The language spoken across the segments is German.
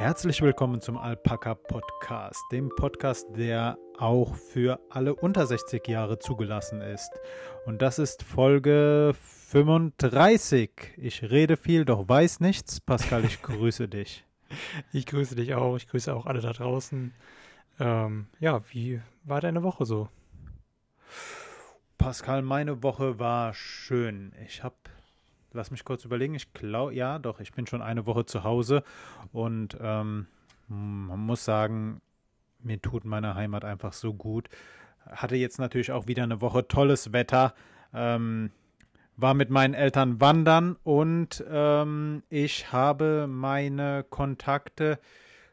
Herzlich willkommen zum Alpaka Podcast, dem Podcast, der auch für alle unter 60 Jahre zugelassen ist. Und das ist Folge 35. Ich rede viel, doch weiß nichts. Pascal, ich grüße dich. Ich grüße dich auch. Ich grüße auch alle da draußen. Ähm, ja, wie war deine Woche so? Pascal, meine Woche war schön. Ich habe lass mich kurz überlegen. Ich glaube, ja, doch, ich bin schon eine Woche zu Hause und ähm, man muss sagen, mir tut meine Heimat einfach so gut. Hatte jetzt natürlich auch wieder eine Woche tolles Wetter. Ähm, war mit meinen Eltern wandern und ähm, ich habe meine Kontakte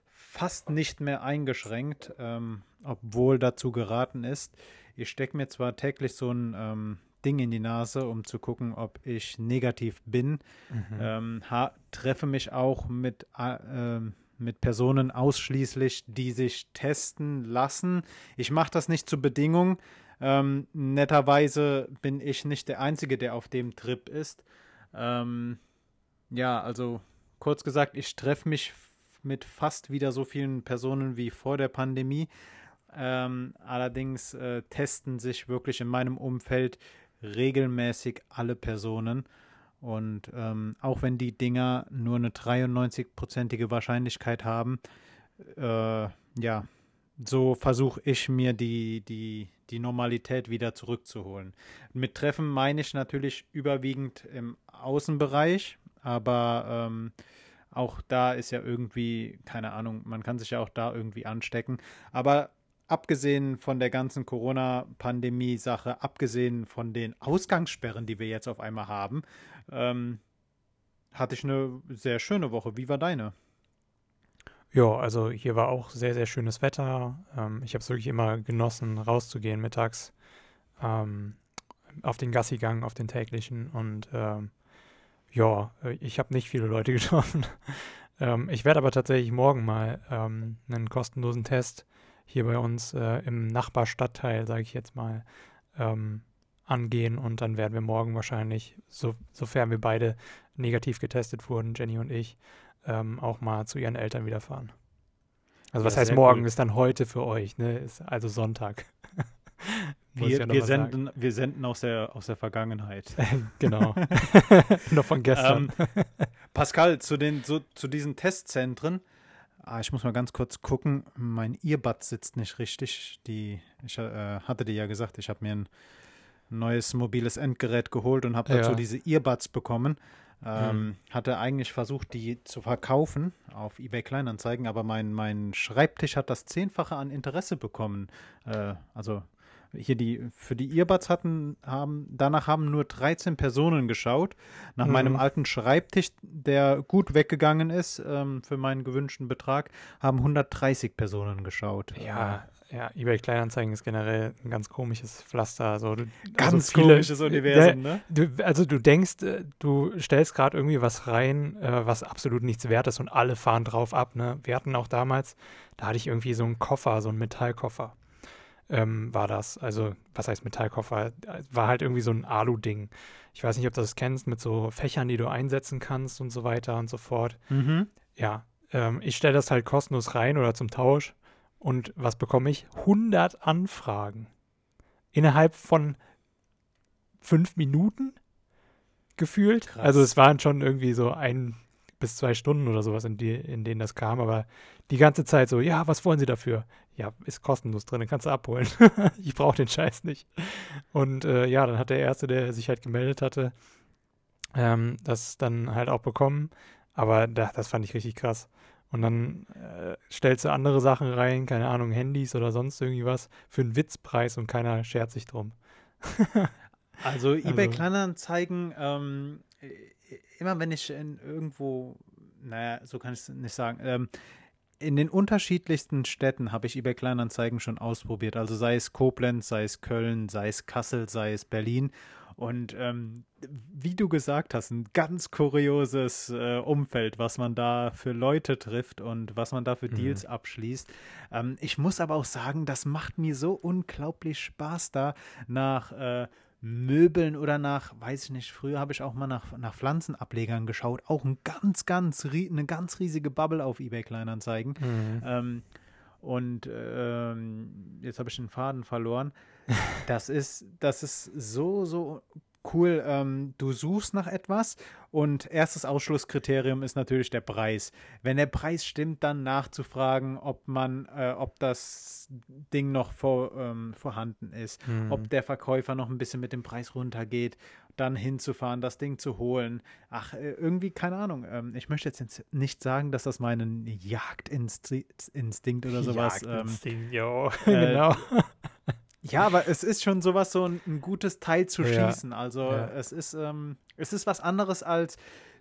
fast nicht mehr eingeschränkt, ähm, obwohl dazu geraten ist. Ich stecke mir zwar täglich so ein ähm, Ding in die Nase, um zu gucken, ob ich negativ bin. Mhm. Ähm, treffe mich auch mit, äh, mit Personen ausschließlich, die sich testen lassen. Ich mache das nicht zur Bedingung. Ähm, netterweise bin ich nicht der Einzige, der auf dem Trip ist. Ähm, ja, also kurz gesagt, ich treffe mich mit fast wieder so vielen Personen wie vor der Pandemie. Ähm, allerdings äh, testen sich wirklich in meinem Umfeld regelmäßig alle Personen. Und ähm, auch wenn die Dinger nur eine 93-prozentige Wahrscheinlichkeit haben, äh, ja, so versuche ich mir die, die, die Normalität wieder zurückzuholen. Mit Treffen meine ich natürlich überwiegend im Außenbereich, aber ähm, auch da ist ja irgendwie, keine Ahnung, man kann sich ja auch da irgendwie anstecken. Aber abgesehen von der ganzen Corona-Pandemie-Sache, abgesehen von den Ausgangssperren, die wir jetzt auf einmal haben, ähm, hatte ich eine sehr schöne Woche. Wie war deine? Ja, also hier war auch sehr, sehr schönes Wetter. Ähm, ich habe es wirklich immer genossen, rauszugehen mittags ähm, auf den Gassigang, auf den täglichen. Und ähm, ja, ich habe nicht viele Leute getroffen. Ähm, ich werde aber tatsächlich morgen mal ähm, einen kostenlosen Test hier bei uns äh, im Nachbarstadtteil, sage ich jetzt mal, ähm, angehen und dann werden wir morgen wahrscheinlich, so, sofern wir beide negativ getestet wurden, Jenny und ich, ähm, auch mal zu ihren Eltern wieder fahren. Also was ja, heißt morgen cool. ist dann heute für euch, ne? Ist also Sonntag. wir, ja wir, senden, wir senden aus der, aus der Vergangenheit. genau. noch von gestern. Ähm, Pascal, zu, den, so, zu diesen Testzentren, Ah, ich muss mal ganz kurz gucken. Mein Earbud sitzt nicht richtig. Die, ich äh, hatte dir ja gesagt, ich habe mir ein neues mobiles Endgerät geholt und habe dazu ja. diese Earbuds bekommen. Ähm, mhm. Hatte eigentlich versucht, die zu verkaufen auf eBay Kleinanzeigen, aber mein, mein Schreibtisch hat das Zehnfache an Interesse bekommen. Äh, also hier die, für die Earbuds hatten, haben, danach haben nur 13 Personen geschaut. Nach mhm. meinem alten Schreibtisch, der gut weggegangen ist, ähm, für meinen gewünschten Betrag, haben 130 Personen geschaut. Ja, ja, eBay Kleinanzeigen ist generell ein ganz komisches Pflaster. Also, du, ganz also viele, komisches Universum, ne? Du, also du denkst, äh, du stellst gerade irgendwie was rein, äh, was absolut nichts wert ist und alle fahren drauf ab. Ne? Wir hatten auch damals, da hatte ich irgendwie so einen Koffer, so einen Metallkoffer ähm, war das. Also, was heißt Metallkoffer? War halt irgendwie so ein Alu-Ding. Ich weiß nicht, ob du das kennst, mit so Fächern, die du einsetzen kannst und so weiter und so fort. Mhm. Ja, ähm, ich stelle das halt kostenlos rein oder zum Tausch. Und was bekomme ich? 100 Anfragen. Innerhalb von fünf Minuten gefühlt. Krass. Also es waren schon irgendwie so ein bis zwei Stunden oder sowas, in, die, in denen das kam. Aber die ganze Zeit so, ja, was wollen Sie dafür? Ja, ist kostenlos drin, kannst du abholen. ich brauche den Scheiß nicht. Und äh, ja, dann hat der Erste, der sich halt gemeldet hatte, ähm, das dann halt auch bekommen. Aber da, das fand ich richtig krass. Und dann äh, stellst du andere Sachen rein, keine Ahnung, Handys oder sonst irgendwie was, für einen Witzpreis und keiner schert sich drum. also eBay also, Kleinanzeigen, ähm, immer wenn ich in irgendwo, naja, so kann ich es nicht sagen, ähm, in den unterschiedlichsten Städten habe ich eBay Kleinanzeigen schon ausprobiert. Also sei es Koblenz, sei es Köln, sei es Kassel, sei es Berlin. Und ähm, wie du gesagt hast, ein ganz kurioses äh, Umfeld, was man da für Leute trifft und was man da für mhm. Deals abschließt. Ähm, ich muss aber auch sagen, das macht mir so unglaublich Spaß, da nach äh, Möbeln oder nach, weiß ich nicht, früher habe ich auch mal nach, nach Pflanzenablegern geschaut. Auch ein ganz, ganz, eine ganz riesige Bubble auf eBay Kleinanzeigen. Mhm. Ähm, und ähm, jetzt habe ich den Faden verloren. Das ist, das ist so, so cool. Ähm, du suchst nach etwas und erstes Ausschlusskriterium ist natürlich der Preis. Wenn der Preis stimmt, dann nachzufragen, ob man, äh, ob das Ding noch vor, ähm, vorhanden ist, Mhm. ob der Verkäufer noch ein bisschen mit dem Preis runtergeht, dann hinzufahren, das Ding zu holen. Ach, äh, irgendwie, keine Ahnung. Ähm, ich möchte jetzt nicht sagen, dass das meinen Jagdinstinkt Instinkt oder sowas. Ähm, Jagdinstinkt, jo. äh, genau. ja, aber es ist schon sowas, so ein, ein gutes Teil zu Ja. schießen. Also Ja. es ist, ähm, es ist was anderes als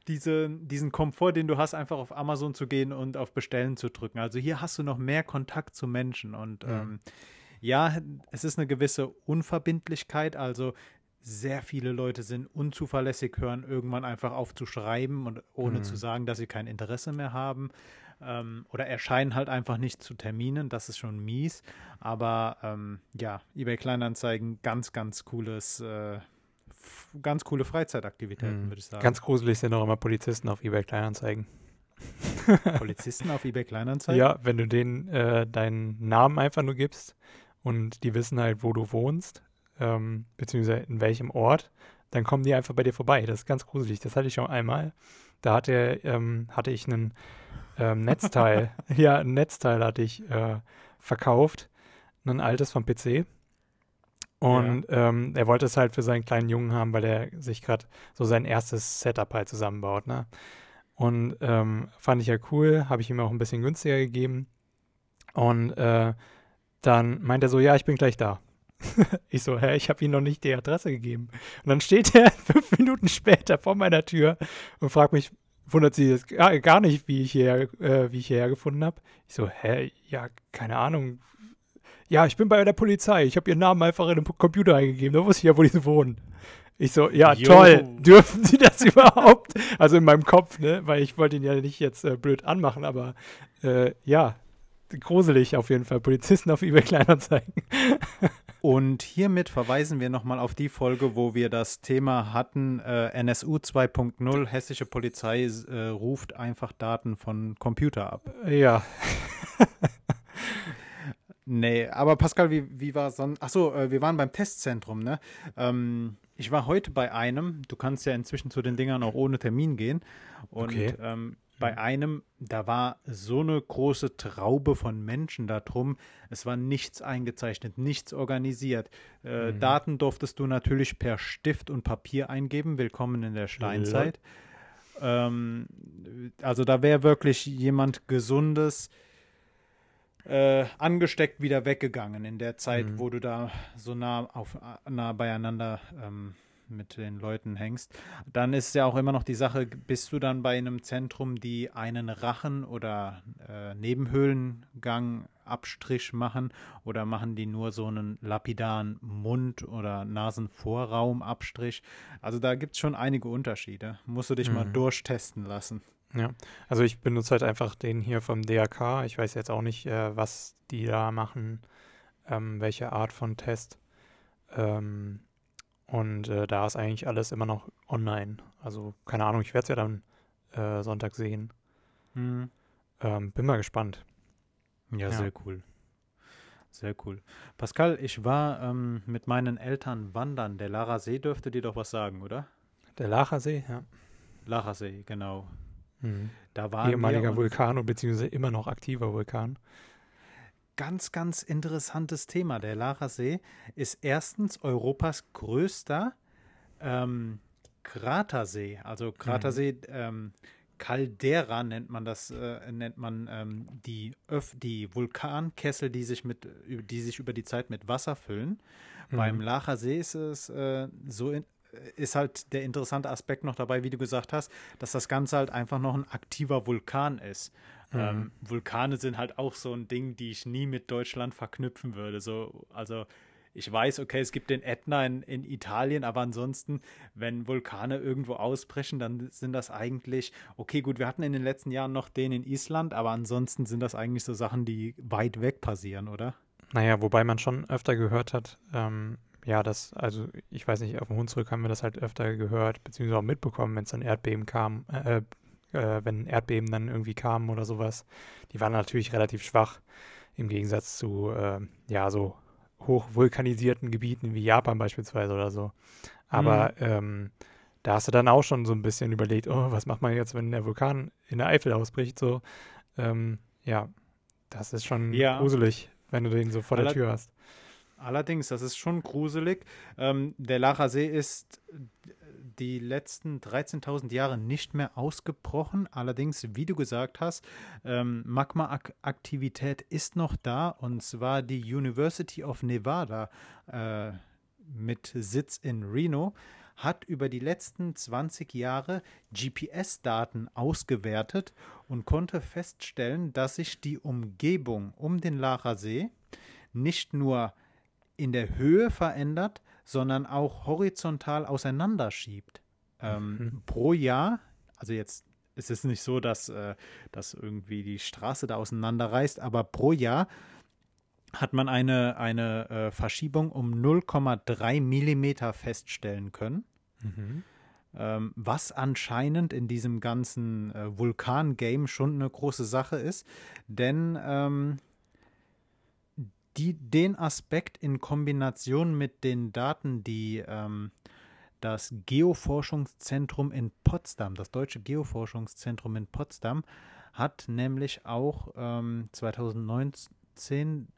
diese, diesen Komfort, den du hast, einfach auf Amazon zu gehen und auf Bestellen zu drücken. Also hier hast du noch mehr Kontakt zu Menschen und Mhm. ähm, ja, es ist eine gewisse Unverbindlichkeit. Also sehr viele Leute sind unzuverlässig, hören irgendwann einfach auf zu schreiben und ohne Mhm. zu sagen, dass sie kein Interesse mehr haben. Ähm, oder erscheinen halt einfach nicht zu Terminen. Das ist schon mies. Aber ähm, ja, eBay Kleinanzeigen, ganz, ganz cooles, äh, ganz coole Freizeitaktivitäten, Mhm. würde ich sagen. Ganz gruselig sind auch immer Polizisten auf eBay Kleinanzeigen. Polizisten auf eBay Kleinanzeigen? Ja, wenn du denen äh, deinen Namen einfach nur gibst und die wissen halt, wo du wohnst, ähm, beziehungsweise in welchem Ort, dann kommen die einfach bei dir vorbei. Das ist ganz gruselig. Das hatte ich schon einmal. Da hatte, ähm, hatte ich einen ähm, Netzteil, ja, ein Netzteil hatte ich äh, verkauft, ein altes vom PC. Und ähm, er wollte es halt für seinen kleinen Jungen haben, weil er sich gerade so sein erstes Setup halt zusammenbaut, ne? Und ähm, fand ich ja cool, habe ich ihm auch ein bisschen günstiger gegeben. Und äh, dann meint er so, ja, ich bin gleich da. ich so, hä, ich habe ihm noch nicht die Adresse gegeben. Und dann steht er fünf Minuten später vor meiner Tür und fragt mich, wundert sie jetzt gar, nicht, wie ich hierher, äh, wie ich hierher gefunden habe. Ich so, hä, ja, keine Ahnung. Ja, ich bin bei der Polizei. Ich habe ihren Namen einfach in den Computer eingegeben. Da wusste ich ja, wo die wohnen. Ich so, ja, Jo. toll. Dürfen Sie das überhaupt? Also in meinem Kopf, ne? Weil ich wollte ihn ja nicht jetzt äh, blöd anmachen, aber äh, ja, gruselig auf jeden Fall. Polizisten auf eBay Kleinanzeigen. Und hiermit verweisen wir nochmal auf die Folge, wo wir das Thema hatten, äh, NSU 2.0, hessische Polizei äh, ruft einfach Daten von Computer ab. Ja. Nee, aber Pascal, wie, wie war sonst? Achso, äh, wir waren beim Testzentrum, ne? Ähm, ich war heute bei einem, du kannst ja inzwischen zu den Dingern auch ohne Termin gehen. Und Okay. ähm, bei einem, da war so eine große Traube von Menschen da drum. Es war nichts eingezeichnet, nichts organisiert. Äh, Mhm. Daten durftest du natürlich per Stift und Papier eingeben. Willkommen in der Steinzeit. Ähm, also da wäre wirklich jemand Gesundes äh, angesteckt wieder weggegangen in der Zeit, Mhm. wo du da so nah auf nah beieinander ähm, mit den Leuten hängst. Dann ist ja auch immer noch die Sache, bist du dann bei einem Zentrum, die einen Rachen oder äh, Nebenhöhlengang Abstrich machen oder machen die nur so einen lapidaren Mund- oder Nasenvorraumabstrich? Also da gibt es schon einige Unterschiede. Musst du dich mal Mhm. durchtesten lassen. Ja, also ich benutze halt einfach den hier vom DRK. Ich weiß jetzt auch nicht, äh, was die da machen, ähm, welche Art von Test. Ähm, und äh, da ist eigentlich alles immer noch online. Also keine Ahnung, ich werde es ja dann äh, Sonntag sehen. Mhm. Ähm, bin mal gespannt. Ja, Ja. sehr cool. Sehr cool. Pascal, ich war ähm, mit meinen Eltern wandern. Der Lara See dürfte dir doch was sagen, oder? Der Lachersee, ja. Lara See, genau. Mhm. Da waren Ehemaliger Vulkan und beziehungsweise immer noch aktiver Vulkan. Ganz, ganz interessantes Thema. Der Lara See ist erstens Europas größter ähm, Kratersee. Also Kratersee, ähm, Caldera nennt man das, äh, nennt man ähm, die, Öff die Vulkankessel, die sich mit, die sich über die Zeit mit Wasser füllen. Beim Mhm. Lacher See ist es äh, so in, ist halt der interessante Aspekt noch dabei, wie du gesagt hast, dass das Ganze halt einfach noch ein aktiver Vulkan ist. Mhm. Ähm, Vulkane sind halt auch so ein Ding, die ich nie mit Deutschland verknüpfen würde. So, also ich weiß, okay, es gibt den Ätna in, in Italien, aber ansonsten, wenn Vulkane irgendwo ausbrechen, dann sind das eigentlich, okay, gut, wir hatten in den letzten Jahren noch den in Island, aber ansonsten sind das eigentlich so Sachen, die weit weg passieren, oder? Naja, wobei man schon öfter gehört hat, ähm, ja, das, also ich weiß nicht, auf dem Hunsrück haben wir das halt öfter gehört, beziehungsweise auch mitbekommen, wenn es dann Erdbeben kam, äh, äh, wenn Erdbeben dann irgendwie kamen oder sowas. Die waren natürlich relativ schwach im Gegensatz zu, äh, ja, so hochvulkanisierten Gebieten wie Japan beispielsweise oder so. Aber mhm. ähm, da hast du dann auch schon so ein bisschen überlegt, oh, was macht man jetzt, wenn der Vulkan in der Eifel ausbricht? So, ähm, ja, das ist schon ja. gruselig, wenn du den so vor Aller der Tür hast. Allerdings, das ist schon gruselig. Ähm, der Lacher See ist die letzten 13.000 Jahre nicht mehr ausgebrochen. Allerdings, wie du gesagt hast, ähm, Magma-Aktivität ist noch da und zwar die University of Nevada äh, mit Sitz in Reno hat über die letzten 20 Jahre GPS-Daten ausgewertet und konnte feststellen, dass sich die Umgebung um den Lacher See nicht nur in der Höhe verändert, sondern auch horizontal auseinanderschiebt. Ähm, mhm. Pro Jahr, also jetzt ist es nicht so, dass, äh, dass irgendwie die Straße da auseinanderreißt, aber pro Jahr hat man eine, eine äh, Verschiebung um 0,3 Millimeter feststellen können. Mhm. Ähm, was anscheinend in diesem ganzen äh, Vulkan-Game schon eine große Sache ist, denn ähm, die, den Aspekt in Kombination mit den Daten, die ähm, das Geoforschungszentrum in Potsdam, das Deutsche Geoforschungszentrum in Potsdam, hat nämlich auch ähm, 2019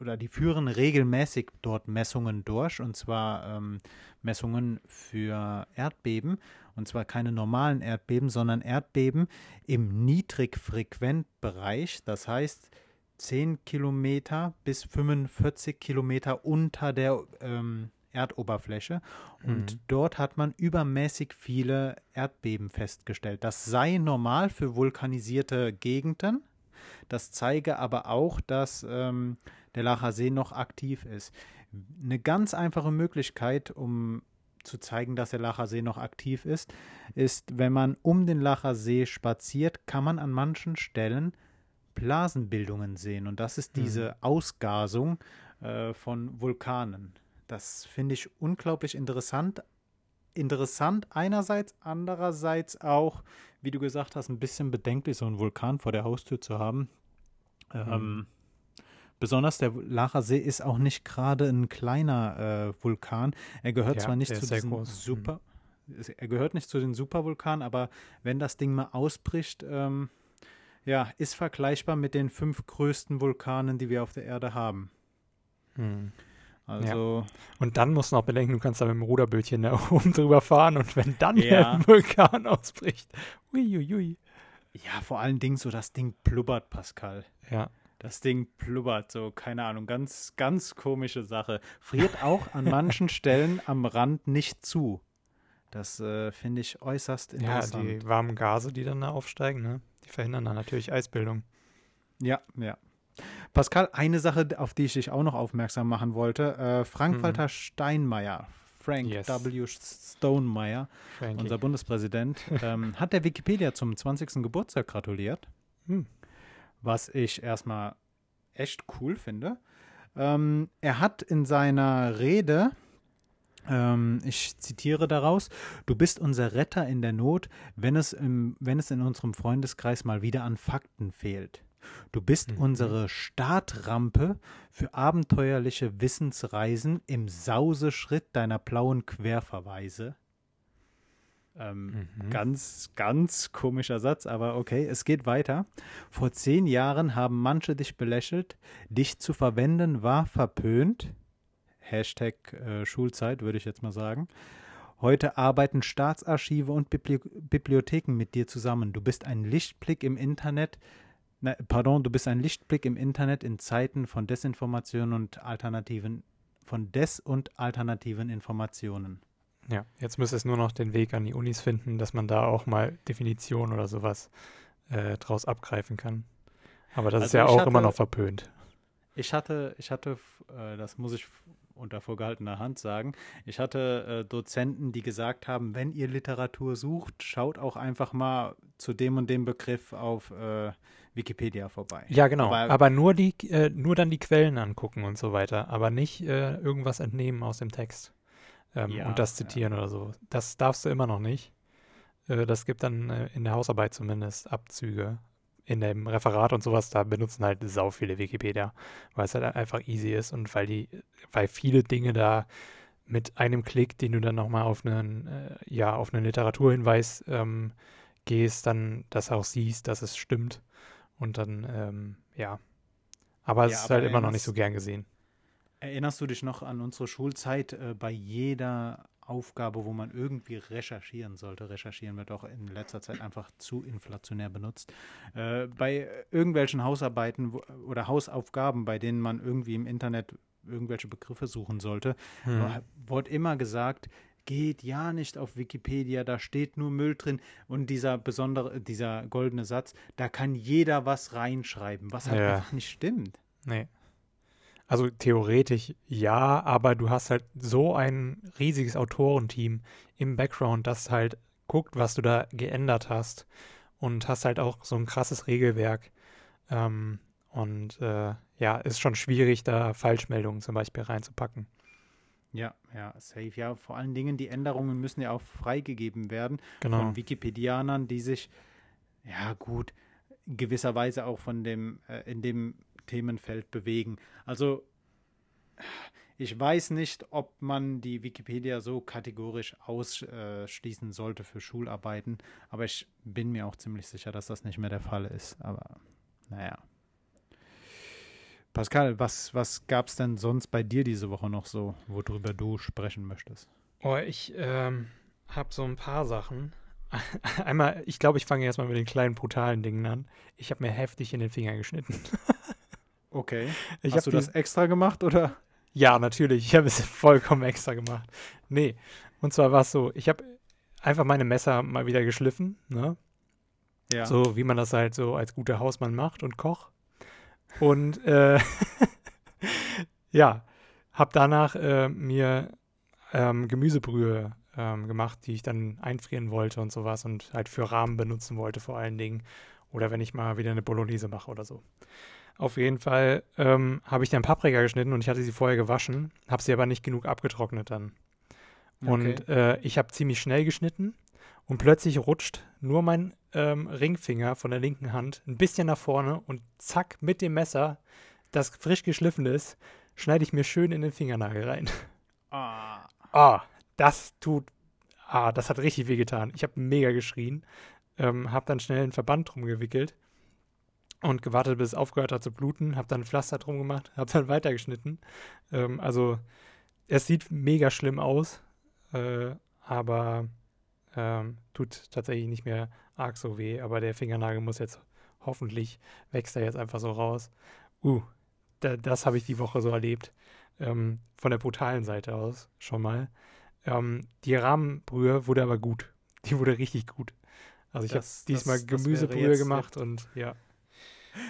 oder die führen regelmäßig dort Messungen durch und zwar ähm, Messungen für Erdbeben und zwar keine normalen Erdbeben, sondern Erdbeben im Niedrigfrequentbereich. Das heißt, 10 Kilometer bis 45 Kilometer unter der ähm, Erdoberfläche. Und mhm. dort hat man übermäßig viele Erdbeben festgestellt. Das sei normal für vulkanisierte Gegenden. Das zeige aber auch, dass ähm, der Lacher See noch aktiv ist. Eine ganz einfache Möglichkeit, um zu zeigen, dass der Lacher See noch aktiv ist, ist, wenn man um den Lacher See spaziert, kann man an manchen Stellen Blasenbildungen sehen. Und das ist diese mhm. Ausgasung äh, von Vulkanen. Das finde ich unglaublich interessant. Interessant einerseits, andererseits auch, wie du gesagt hast, ein bisschen bedenklich, so einen Vulkan vor der Haustür zu haben. Mhm. Ähm, besonders der Lacher See ist auch nicht gerade ein kleiner äh, Vulkan. Er gehört ja, zwar nicht zu diesen groß. Super, mhm. er gehört nicht zu den Supervulkanen, aber wenn das Ding mal ausbricht, ähm, ja, ist vergleichbar mit den fünf größten Vulkanen, die wir auf der Erde haben. Hm. Also. Ja. Und dann musst du noch bedenken, du kannst da mit dem Ruderbötchen da oben drüber fahren und wenn dann ja. der Vulkan ausbricht. Uiuiui. Ja, vor allen Dingen so, das Ding blubbert, Pascal. Ja. Das Ding blubbert, so, keine Ahnung, ganz, ganz komische Sache. Friert auch an manchen Stellen am Rand nicht zu. Das äh, finde ich äußerst interessant. Ja, die warmen Gase, die dann da aufsteigen, ne? Die verhindern dann natürlich Eisbildung. Ja, ja. Pascal, eine Sache, auf die ich dich auch noch aufmerksam machen wollte. Äh, Frank-Walter mhm. Steinmeier, Frank yes. W. Stonemeyer, Frankie. unser Bundespräsident, ähm, hat der Wikipedia zum 20. Geburtstag gratuliert. Hm. Was ich erstmal echt cool finde. Ähm, er hat in seiner Rede ich zitiere daraus, du bist unser Retter in der Not, wenn es, im, wenn es in unserem Freundeskreis mal wieder an Fakten fehlt. Du bist mhm. unsere Startrampe für abenteuerliche Wissensreisen im Sauseschritt deiner blauen Querverweise. Ähm, mhm. Ganz, ganz komischer Satz, aber okay, es geht weiter. Vor zehn Jahren haben manche dich belächelt, dich zu verwenden war verpönt. Hashtag äh, Schulzeit, würde ich jetzt mal sagen. Heute arbeiten Staatsarchive und Bibli Bibliotheken mit dir zusammen. Du bist ein Lichtblick im Internet, na, pardon, du bist ein Lichtblick im Internet in Zeiten von Desinformation und alternativen, von Des- und alternativen Informationen. Ja, jetzt müsste es nur noch den Weg an die Unis finden, dass man da auch mal Definition oder sowas äh, draus abgreifen kann. Aber das also ist ja auch hatte, immer noch verpönt. Ich hatte, ich hatte, äh, das muss ich unter vorgehaltener Hand sagen. Ich hatte äh, Dozenten, die gesagt haben, wenn ihr Literatur sucht, schaut auch einfach mal zu dem und dem Begriff auf äh, Wikipedia vorbei. Ja, genau. Aber- Aber, nur die, äh, nur dann die Quellen angucken und so weiter, aber nicht äh, irgendwas entnehmen aus dem Text ähm, Ja, und das ja. zitieren oder so. Das darfst du immer noch nicht. Äh, das gibt dann äh, in der Hausarbeit zumindest Abzüge. In dem Referat und sowas, da benutzen halt sau viele Wikipedia, weil es halt einfach easy ist und weil die, weil viele Dinge da mit einem Klick, den du dann nochmal auf einen, äh, ja, auf einen Literaturhinweis ähm, gehst, dann das auch siehst, dass es stimmt. Und dann, ähm, ja. Aber es Ja, ist aber halt immer noch nicht so gern gesehen. Erinnerst du dich noch an unsere Schulzeit äh, bei jeder Aufgabe, wo man irgendwie recherchieren sollte? Recherchieren wird auch in letzter Zeit einfach zu inflationär benutzt. Äh, bei irgendwelchen Hausarbeiten wo, oder Hausaufgaben, bei denen man irgendwie im Internet irgendwelche Begriffe suchen sollte, Hm. wurde immer gesagt, geht ja nicht auf Wikipedia, da steht nur Müll drin und dieser besondere, dieser goldene Satz, da kann jeder was reinschreiben, was halt Ja. einfach nicht stimmt. Nee. Also theoretisch ja, aber du hast halt so ein riesiges Autorenteam im Background, das halt guckt, was du da geändert hast und hast halt auch so ein krasses Regelwerk. Ähm, und äh, ja, ist schon schwierig, da Falschmeldungen zum Beispiel reinzupacken. Ja, ja, safe. Ja, vor allen Dingen, die Änderungen müssen ja auch freigegeben werden Genau. von Wikipedianern, die sich, ja gut, gewisserweise auch von dem, äh, in dem Themenfeld bewegen. Also, ich weiß nicht, ob man die Wikipedia so kategorisch ausschließen sollte für Schularbeiten, aber ich bin mir auch ziemlich sicher, dass das nicht mehr der Fall ist. Aber naja. Pascal, was, was gab es denn sonst bei dir diese Woche noch so, worüber du sprechen möchtest? Oh, ich ähm, habe so ein paar Sachen. Einmal, ich glaube, ich fange erstmal mit den kleinen brutalen Dingen an. Ich habe mir heftig in den Finger geschnitten. Okay. Ich Hast du das extra gemacht oder? Ja, natürlich. Ich habe es vollkommen extra gemacht. Nee, und zwar war es so, ich habe einfach meine Messer mal wieder geschliffen, ne? Ja. So wie man das halt so als guter Hausmann macht und Koch. Und äh, ja, habe danach äh, mir ähm, Gemüsebrühe ähm, gemacht, die ich dann einfrieren wollte und sowas und halt für Rahmen benutzen wollte vor allen Dingen. Oder wenn ich mal wieder eine Bolognese mache oder so. Auf jeden Fall ähm, habe ich dann Paprika geschnitten und ich hatte sie vorher gewaschen, habe sie aber nicht genug abgetrocknet dann. Und äh, ich habe ziemlich schnell geschnitten und plötzlich rutscht nur mein ähm, Ringfinger von der linken Hand ein bisschen nach vorne und zack, mit dem Messer, das frisch geschliffen ist, schneide ich mir schön in den Fingernagel rein. Ah, Ah, das tut, ah, das hat richtig weh getan. Ich habe mega geschrien, ähm, habe dann schnell einen Verband drum gewickelt und gewartet, bis es aufgehört hat zu bluten, habe dann ein Pflaster drum gemacht, habe dann weitergeschnitten. Ähm, also es sieht mega schlimm aus, äh, aber ähm, tut tatsächlich nicht mehr arg so weh. Aber der Fingernagel muss jetzt hoffentlich wächst er jetzt einfach so raus. Uh, da, das habe ich die Woche so erlebt. Ähm, von der brutalen Seite aus schon mal. Ähm, die Rahmenbrühe wurde aber gut. Die wurde richtig gut. Also ich habe Das- diesmal das- das Gemüsebrühe jetzt- gemacht und ja.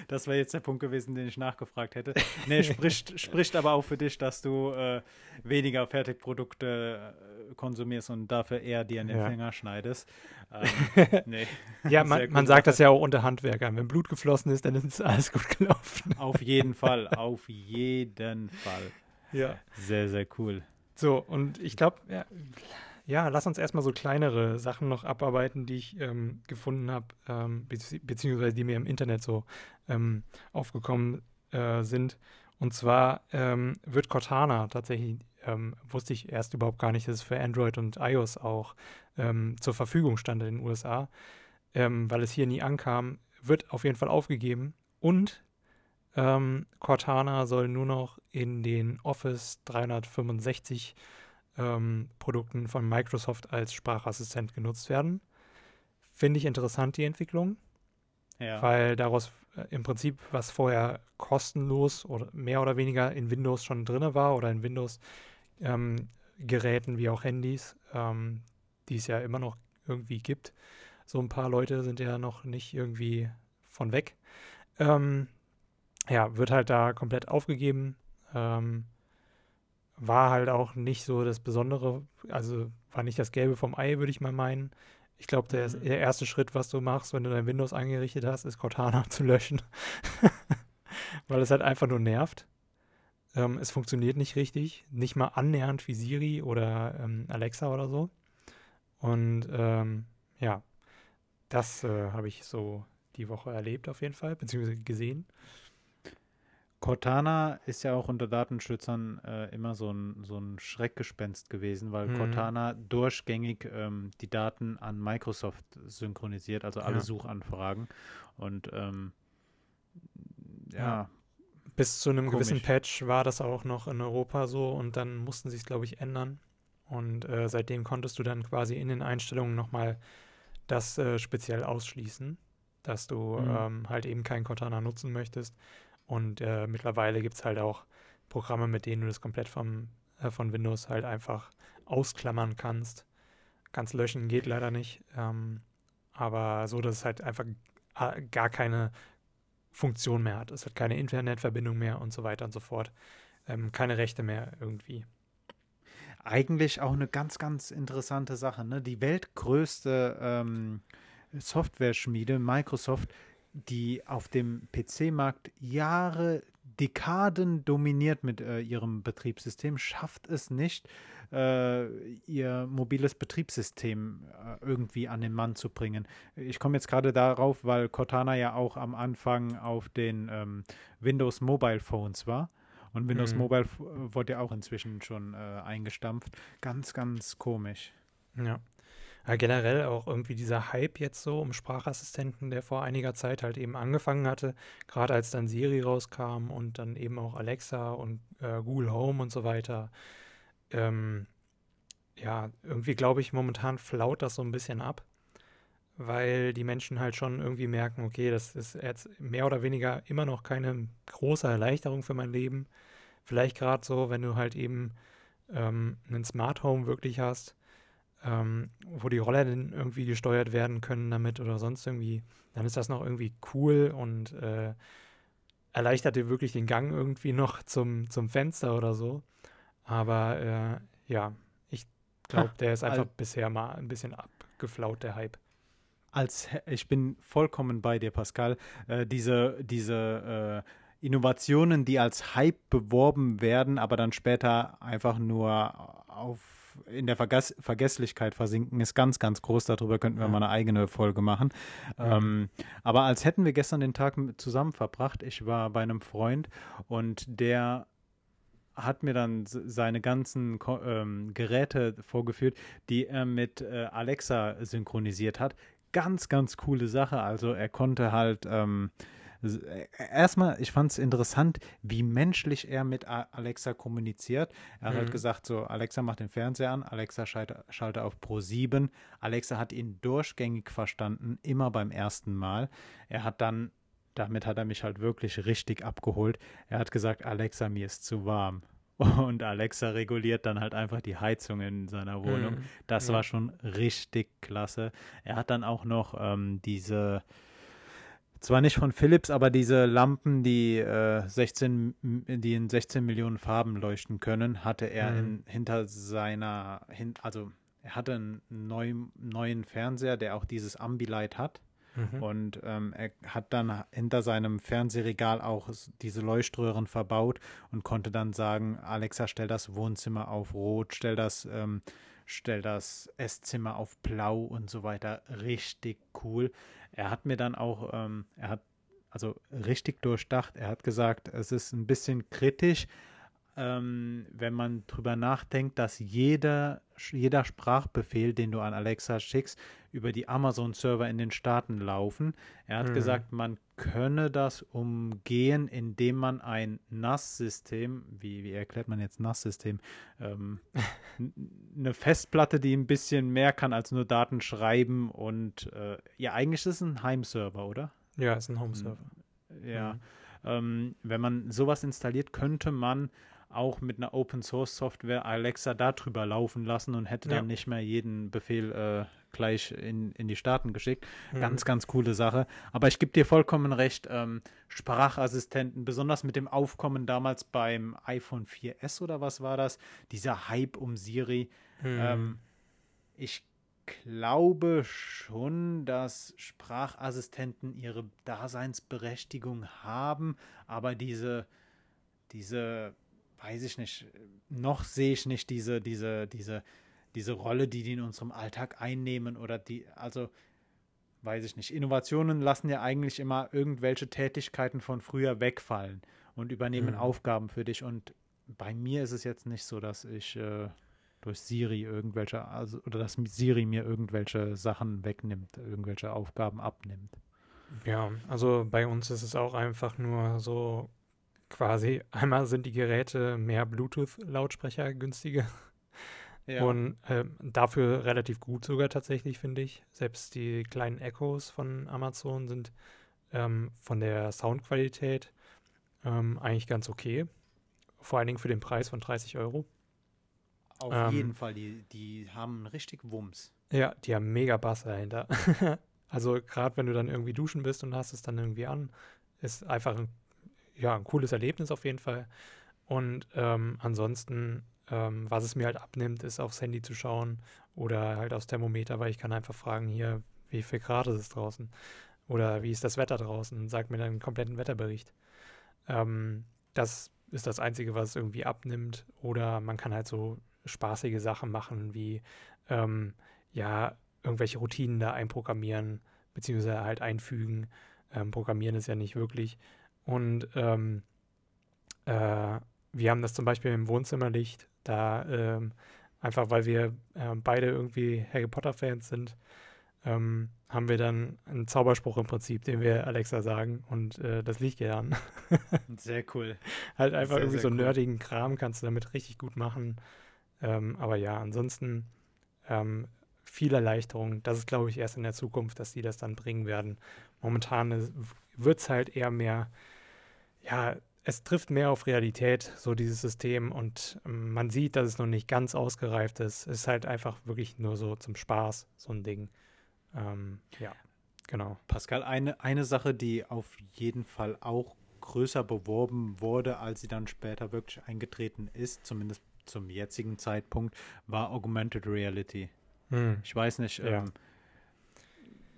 Das wäre jetzt der Punkt gewesen, den ich nachgefragt hätte. Nee, spricht, spricht aber auch für dich, dass du äh, weniger Fertigprodukte äh, konsumierst und dafür eher dir in den Ja. Finger schneidest. Ähm, nee. Ja, man, man sagt das ja auch unter Handwerkern. Wenn Blut geflossen ist, dann ist alles gut gelaufen. Auf jeden Fall, auf jeden Fall. Ja. Sehr, sehr cool. So, und ich glaube, ja, ja, lass uns erstmal so kleinere Sachen noch abarbeiten, die ich ähm, gefunden habe, ähm, bezieh beziehungsweise die mir im Internet so ähm, aufgekommen äh, sind. Und zwar ähm, wird Cortana tatsächlich, ähm, wusste ich erst überhaupt gar nicht, dass es für Android und iOS auch ähm, zur Verfügung stand in den USA, weil es hier nie ankam, wird auf jeden Fall aufgegeben. Und Cortana soll nur noch in den Office 365 ähm, Produkten von Microsoft als Sprachassistent genutzt werden. Finde ich interessant, die Entwicklung, Ja. weil daraus äh, im Prinzip, was vorher kostenlos oder mehr oder weniger in Windows schon drin war oder in Windows-Geräten wie auch Handys, ähm, die es ja immer noch irgendwie gibt. So ein paar Leute sind ja noch nicht irgendwie von weg. Ähm, ja, wird halt da komplett aufgegeben. War halt auch nicht so das Besondere, also war nicht das Gelbe vom Ei, würde ich mal meinen. Ich glaube, der, Mhm. der erste Schritt, was du machst, wenn du dein Windows eingerichtet hast, ist Cortana zu löschen. Weil es halt einfach nur nervt. Ähm, es funktioniert nicht richtig, nicht mal annähernd wie Siri oder ähm, Alexa oder so. Und ähm, ja, das äh, habe ich so die Woche erlebt auf jeden Fall, beziehungsweise gesehen. Cortana ist ja auch unter Datenschützern äh, immer so ein, so ein Schreckgespenst gewesen, weil Mhm. Cortana durchgängig ähm, die Daten an Microsoft synchronisiert, also alle Ja. Suchanfragen. Und ähm, ja, Ja. Bis zu einem gewissen Komisch. Patch war das auch noch in Europa so und dann mussten sie es, glaube ich, ändern. Und äh, seitdem konntest du dann quasi in den Einstellungen nochmal das äh, speziell ausschließen, dass du Mhm. ähm, halt eben kein Cortana nutzen möchtest. Und äh, mittlerweile gibt es halt auch Programme, mit denen du das komplett vom, äh, von Windows halt einfach ausklammern kannst. Ganz löschen geht leider nicht. Ähm, aber so, dass es halt einfach gar keine Funktion mehr hat. Es hat keine Internetverbindung mehr und so weiter und so fort. Ähm, keine Rechte mehr irgendwie. eigentlich auch eine ganz, ganz interessante Sache. Ne? Die weltgrößte ähm, Software-Schmiede, Microsoft, die auf dem PC-Markt Jahre, Dekaden dominiert mit äh, ihrem Betriebssystem, schafft es nicht, äh, ihr mobiles Betriebssystem äh, irgendwie an den Mann zu bringen. Ich komme jetzt gerade darauf, weil Cortana ja auch am Anfang auf den ähm, Windows Mobile Phones war. Und Windows Mhm. Mobile äh, wurde ja auch inzwischen schon äh, eingestampft. Ganz, ganz komisch. Ja. Ja, generell auch irgendwie dieser Hype jetzt so um Sprachassistenten, der vor einiger Zeit halt eben angefangen hatte, gerade als dann Siri rauskam und dann eben auch Alexa und äh, Google Home und so weiter. Ähm, ja, irgendwie glaube ich, momentan flaut das so ein bisschen ab, weil die Menschen halt schon irgendwie merken, okay, das ist jetzt mehr oder weniger immer noch keine große Erleichterung für mein Leben. Vielleicht gerade so, wenn du halt eben ähm, einen Smart Home wirklich hast ähm, wo die Roller dann irgendwie gesteuert werden können damit oder sonst irgendwie, dann ist das noch irgendwie cool und äh, erleichtert dir wirklich den Gang irgendwie noch zum, zum Fenster oder so. Aber äh, ja, ich glaube, der ist einfach bisher mal ein bisschen abgeflaut, der Hype. Als ich bin vollkommen bei dir, Pascal. Äh, diese diese äh, Innovationen, die als Hype beworben werden, aber dann später einfach nur auf in der Vergass Vergesslichkeit versinken, ist ganz, ganz groß. Darüber könnten wir Ja. mal eine eigene Folge machen. Ähm, aber als hätten wir gestern den Tag zusammen verbracht. Ich war bei einem Freund und der hat mir dann seine ganzen ähm, Geräte vorgeführt, die er mit äh, Alexa synchronisiert hat. Ganz, ganz coole Sache. Also er konnte halt ähm, äh, erstmal, ich fand es interessant, wie menschlich er mit Alexa kommuniziert. Er hat halt Mhm. gesagt, so Alexa macht den Fernseher an, Alexa schalte, schalte auf Pro 7. Alexa hat ihn durchgängig verstanden, immer beim ersten Mal. Er hat dann damit hat er mich halt wirklich richtig abgeholt. Er hat gesagt, Alexa, mir ist zu warm. Und Alexa reguliert dann halt einfach die Heizung in seiner Wohnung. Mhm. Das Ja. war schon richtig klasse. Er hat dann auch noch ähm, diese, zwar nicht von Philips, aber diese Lampen, die, äh, 16, m- die in 16 Millionen Farben leuchten können, hatte er Mhm. in, hinter seiner, hin, also er hatte einen neuen, neuen Fernseher, der auch dieses Ambilight hat. Mhm. Und ähm, er hat dann hinter seinem Fernsehregal auch diese Leuchtröhren verbaut und konnte dann sagen, Alexa, stell das Wohnzimmer auf Rot, stell das, ähm, stell das Esszimmer auf Blau und so weiter. Richtig cool. Er hat mir dann auch, ähm, er hat also richtig durchdacht, er hat gesagt, es ist ein bisschen kritisch, ähm, wenn man drüber nachdenkt, dass jeder, jeder Sprachbefehl, den du an Alexa schickst, über die Amazon-Server in den Staaten laufen. Er hat Mhm. gesagt, man könne das umgehen, indem man ein NAS-System, wie, wie erklärt man jetzt NAS-System, ähm, eine Festplatte, die ein bisschen mehr kann als nur Daten schreiben und äh, ja, eigentlich ist es ein Heimserver, oder? Ja, ist ein Home-Server. Ja. Mhm. Ähm, wenn man sowas installiert, könnte man auch mit einer Open Source Software Alexa darüber laufen lassen und hätte dann Ja. nicht mehr jeden Befehl äh, gleich in, in die Staaten geschickt. Mhm. Ganz, ganz coole Sache. Aber ich gebe dir vollkommen recht, ähm, Sprachassistenten, besonders mit dem Aufkommen damals beim iPhone 4S oder was war das, dieser Hype um Siri. Mhm. Ähm, ich glaube schon, dass Sprachassistenten ihre Daseinsberechtigung haben, aber diese, diese, weiß ich nicht, noch sehe ich nicht diese, diese, diese, diese Rolle, die die in unserem Alltag einnehmen oder die, also weiß ich nicht, Innovationen lassen ja eigentlich immer irgendwelche Tätigkeiten von früher wegfallen und übernehmen mhm. Aufgaben für dich und bei mir ist es jetzt nicht so, dass ich äh, durch Siri irgendwelche, also, oder dass Siri mir irgendwelche Sachen wegnimmt, irgendwelche Aufgaben abnimmt. Ja, also bei uns ist es auch einfach nur so quasi, einmal sind die Geräte mehr Bluetooth-Lautsprecher günstiger. Ja. Und äh, dafür relativ gut sogar tatsächlich, finde ich. Selbst die kleinen Echos von Amazon sind ähm, von der Soundqualität ähm, eigentlich ganz okay. Vor allen Dingen für den Preis von 30 Euro. Auf ähm, jeden Fall, die, die haben richtig Wumms. Ja, die haben mega Bass dahinter. also gerade wenn du dann irgendwie duschen bist und hast es dann irgendwie an, ist einfach ein, ja, ein cooles Erlebnis auf jeden Fall. Und ähm, ansonsten, ähm, was es mir halt abnimmt, ist aufs Handy zu schauen oder halt aufs Thermometer, weil ich kann einfach fragen, hier, wie viel Grad ist es draußen? Oder wie ist das Wetter draußen? Und sagt mir dann einen kompletten Wetterbericht. Ähm, das ist das Einzige, was irgendwie abnimmt. Oder man kann halt so spaßige Sachen machen, wie ähm, ja, irgendwelche Routinen da einprogrammieren, beziehungsweise halt einfügen. Ähm, programmieren ist ja nicht wirklich. Und ähm, äh, wir haben das zum Beispiel im Wohnzimmerlicht, da ähm, einfach weil wir äh, beide irgendwie Harry Potter-Fans sind, ähm, haben wir dann einen Zauberspruch im Prinzip, den wir Alexa sagen und äh, das Licht geht an. sehr cool. halt einfach sehr, irgendwie so cool. nerdigen Kram kannst du damit richtig gut machen. Ähm, aber ja, ansonsten ähm, viel Erleichterung. Das ist, glaube ich, erst in der Zukunft, dass die das dann bringen werden. Momentan wird es halt eher mehr, ja, es trifft mehr auf Realität, so dieses System. Und ähm, man sieht, dass es noch nicht ganz ausgereift ist. Es ist halt einfach wirklich nur so zum Spaß, so ein Ding. Ähm, ja, genau. Pascal, eine, eine Sache, die auf jeden Fall auch größer beworben wurde, als sie dann später wirklich eingetreten ist, zumindest zum jetzigen Zeitpunkt, war Augmented Reality. Hm. Ich weiß nicht, ja. ähm,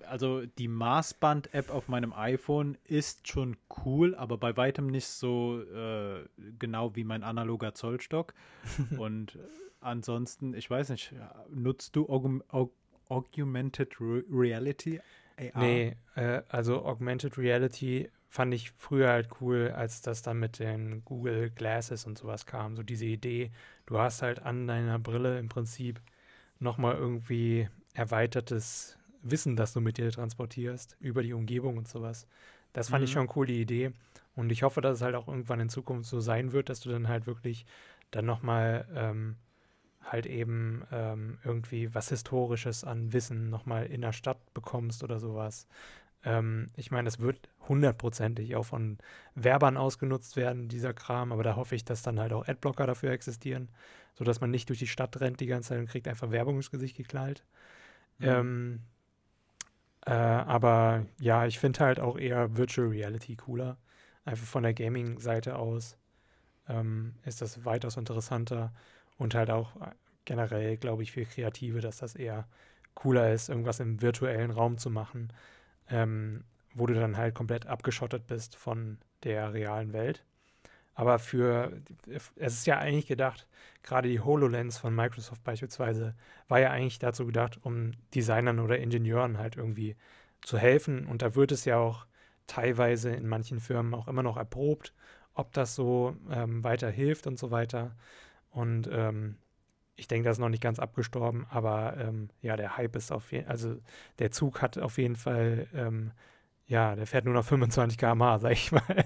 also die Maßband-App auf meinem iPhone ist schon cool, aber bei weitem nicht so äh, genau wie mein analoger Zollstock. Und ansonsten, ich weiß nicht, nutzt du Aug Aug Augmented Re Reality? AR? Nee, äh, also Augmented Reality fand ich früher halt cool, als das dann mit den Google Glasses und sowas kam. So diese Idee, du hast halt an deiner Brille im Prinzip nochmal irgendwie erweitertes Wissen, das du mit dir transportierst über die Umgebung und sowas. Das fand mhm. ich schon eine coole Idee. Und ich hoffe, dass es halt auch irgendwann in Zukunft so sein wird, dass du dann halt wirklich dann nochmal ähm, halt eben ähm, irgendwie was Historisches an Wissen nochmal in der Stadt bekommst oder sowas. Ähm, ich meine, das wird hundertprozentig auch von Werbern ausgenutzt werden, dieser Kram, aber da hoffe ich, dass dann halt auch Adblocker dafür existieren, sodass man nicht durch die Stadt rennt die ganze Zeit und kriegt einfach Werbung ins Gesicht geknallt. Mhm. Ähm, äh, aber ja, ich finde halt auch eher Virtual Reality cooler. Einfach von der Gaming-Seite aus ähm, ist das weitaus interessanter und halt auch äh, generell, glaube ich, für Kreative, dass das eher cooler ist, irgendwas im virtuellen Raum zu machen ähm, wo du dann halt komplett abgeschottet bist von der realen Welt. Aber für, es ist ja eigentlich gedacht, gerade die HoloLens von Microsoft beispielsweise, war ja eigentlich dazu gedacht, um Designern oder Ingenieuren halt irgendwie zu helfen. Und da wird es ja auch teilweise in manchen Firmen auch immer noch erprobt, ob das so ähm, weiter hilft und so weiter. Und ähm, ich denke, das ist noch nicht ganz abgestorben, aber ähm, ja, der Hype ist auf jeden also der Zug hat auf jeden Fall, ähm, ja, der fährt nur noch 25 km/h, sag ich mal.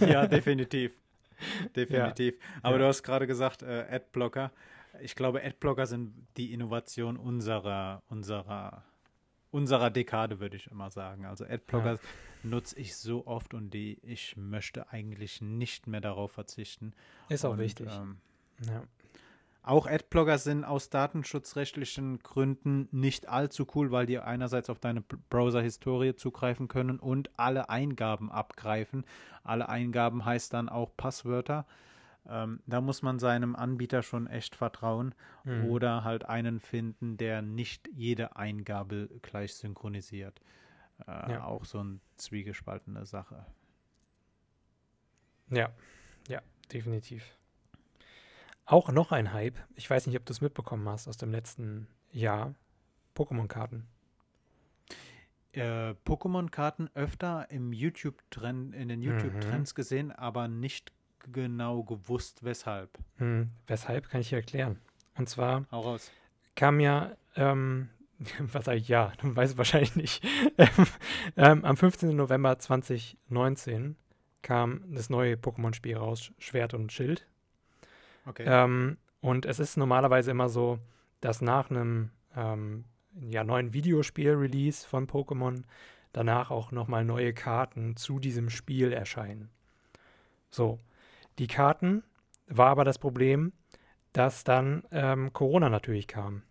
ja, definitiv. Definitiv. Ja. Aber ja. du hast gerade gesagt, äh, Adblocker. Ich glaube, Adblocker sind die Innovation unserer, unserer, unserer Dekade, würde ich immer sagen. Also Adblocker ja. nutze ich so oft und die, ich möchte eigentlich nicht mehr darauf verzichten. Ist auch und, wichtig. Ähm, ja. Auch Adblocker sind aus datenschutzrechtlichen Gründen nicht allzu cool, weil die einerseits auf deine Browser-Historie zugreifen können und alle Eingaben abgreifen. Alle Eingaben heißt dann auch Passwörter. Ähm, da muss man seinem Anbieter schon echt vertrauen Mhm. oder halt einen finden, der nicht jede Eingabe gleich synchronisiert. Äh, Ja. Auch so eine zwiegespaltene Sache. Ja, ja, definitiv. Auch noch ein Hype. Ich weiß nicht, ob du es mitbekommen hast aus dem letzten Jahr. Pokémon-Karten. Äh, Pokémon-Karten öfter im YouTube-Trend, in den YouTube-Trends gesehen, aber nicht genau gewusst, weshalb. Hm, weshalb kann ich hier erklären. Und zwar kam ja, ähm, was sage ich ja, du weißt wahrscheinlich nicht. ähm, ähm, am 15. November 2019 kam das neue Pokémon-Spiel raus, Schwert und Schild. Okay. Ähm, und es ist normalerweise immer so, dass nach einem ähm, ja, neuen Videospiel-Release von Pokémon danach auch nochmal neue Karten zu diesem Spiel erscheinen. So, die Karten war aber das Problem, dass dann ähm, Corona natürlich kam.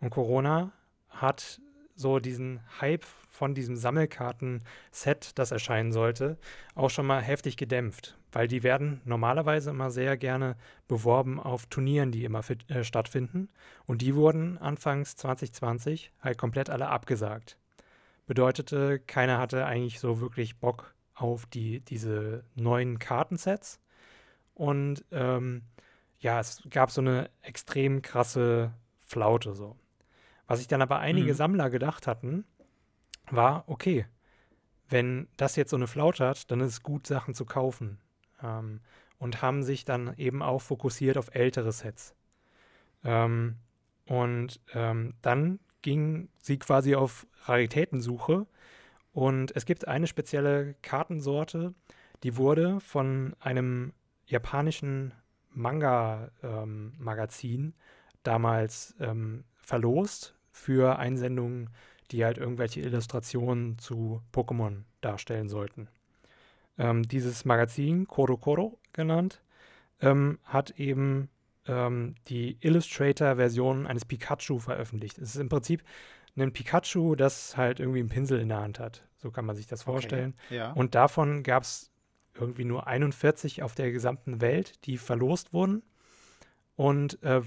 Und Corona hat so diesen Hype von diesem Sammelkarten-Set, das erscheinen sollte, auch schon mal heftig gedämpft, weil die werden normalerweise immer sehr gerne beworben auf Turnieren, die immer fit, äh, stattfinden. Und die wurden anfangs 2020 halt komplett alle abgesagt. Bedeutete, keiner hatte eigentlich so wirklich Bock auf die, diese neuen Kartensets. Und ähm, ja, es gab so eine extrem krasse Flaute so. Was sich dann aber einige Mhm. Sammler gedacht hatten, war, okay, wenn das jetzt so eine Flaute hat, dann ist es gut, Sachen zu kaufen. Ähm, und haben sich dann eben auch fokussiert auf ältere Sets. Ähm, und ähm, dann ging sie quasi auf Raritätensuche. Und es gibt eine spezielle Kartensorte, die wurde von einem japanischen Manga-Magazin damals ähm, verlost für Einsendungen, die halt irgendwelche Illustrationen zu Pokémon darstellen sollten. Ähm, dieses Magazin, Koro Koro genannt, ähm, hat eben ähm, die Illustrator-Version eines Pikachu veröffentlicht. Es ist im Prinzip ein Pikachu, das halt irgendwie einen Pinsel in der Hand hat. So kann man sich das vorstellen. Ja. Und davon gab es irgendwie nur 41 auf der gesamten Welt, die verlost wurden. Und äh,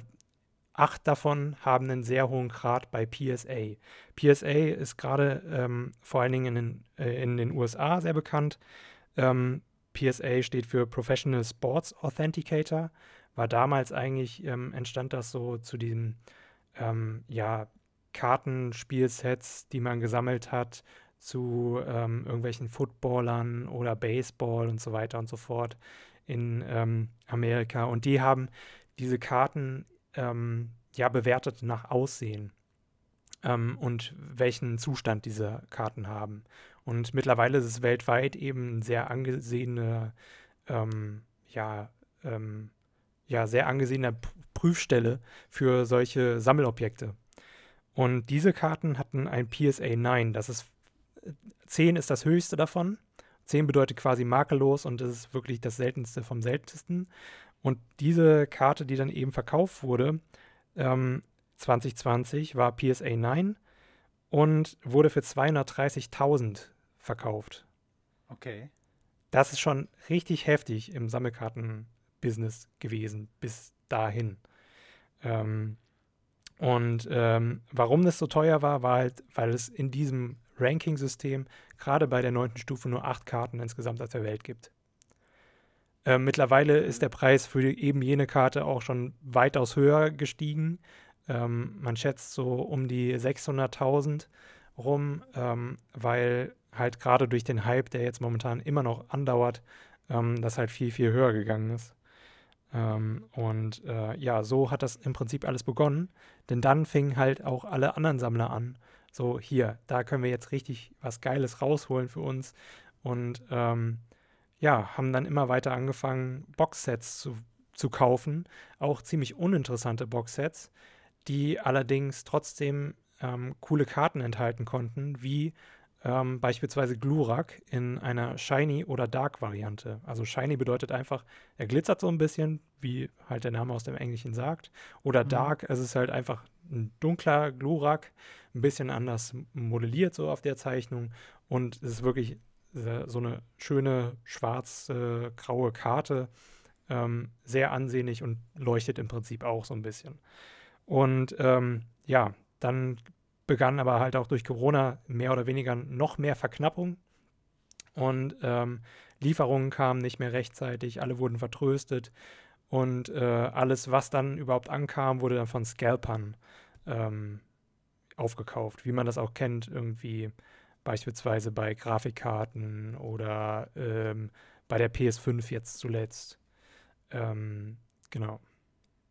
acht davon haben einen sehr hohen Grad bei PSA. PSA ist gerade ähm, vor allen Dingen in den, äh, in den USA sehr bekannt. Ähm, PSA steht für Professional Sports Authenticator. War damals eigentlich, ähm, entstand das so zu diesen, ähm, ja, Kartenspielsets, die man gesammelt hat, zu ähm, irgendwelchen Footballern oder Baseball und so weiter und so fort in ähm, Amerika. Und die haben diese Karten ähm, ja bewertet nach Aussehen ähm, und welchen Zustand diese Karten haben. Und mittlerweile ist es weltweit eben sehr angesehener, ähm, ja, ähm, ja, sehr angesehener P- Prüfstelle für solche Sammelobjekte. Und diese Karten hatten ein PSA 9. Das ist 10 ist das höchste davon. 10 bedeutet quasi makellos und das ist wirklich das seltenste vom seltensten. Und diese Karte, die dann eben verkauft wurde, ähm, 2020 war PSA 9 und wurde für 230.000 verkauft. Okay. Das ist schon richtig heftig im Sammelkarten-Business gewesen bis dahin. Ähm, und ähm, warum das so teuer war, war halt, weil es in diesem Ranking-System gerade bei der neunten Stufe nur acht Karten insgesamt auf der Welt gibt. Ähm, mittlerweile ist der Preis für eben jene Karte auch schon weitaus höher gestiegen. Ähm, man schätzt so um die 600.000 rum, ähm, weil halt gerade durch den Hype, der jetzt momentan immer noch andauert, ähm, das halt viel, viel höher gegangen ist. Ähm, und äh, ja, so hat das im Prinzip alles begonnen. Denn dann fingen halt auch alle anderen Sammler an. So, hier, da können wir jetzt richtig was Geiles rausholen für uns. Und ähm, ja, haben dann immer weiter angefangen, Boxsets zu, zu kaufen. Auch ziemlich uninteressante Boxsets, die allerdings trotzdem ähm, coole Karten enthalten konnten, wie ähm, beispielsweise Glurak in einer Shiny oder Dark Variante. Also Shiny bedeutet einfach, er glitzert so ein bisschen, wie halt der Name aus dem Englischen sagt. Oder Mhm. Dark, es ist halt einfach ein dunkler Glurak, ein bisschen anders modelliert so auf der Zeichnung. Und es ist wirklich so eine schöne schwarz-graue Karte, ähm, sehr ansehnlich und leuchtet im Prinzip auch so ein bisschen. Und ähm, ja, dann begann aber halt auch durch Corona mehr oder weniger noch mehr Verknappung und ähm, Lieferungen kamen nicht mehr rechtzeitig, alle wurden vertröstet und äh, alles, was dann überhaupt ankam, wurde dann von Scalpern ähm, aufgekauft, wie man das auch kennt, irgendwie beispielsweise bei Grafikkarten oder ähm, bei der PS5 jetzt zuletzt. Ähm, genau.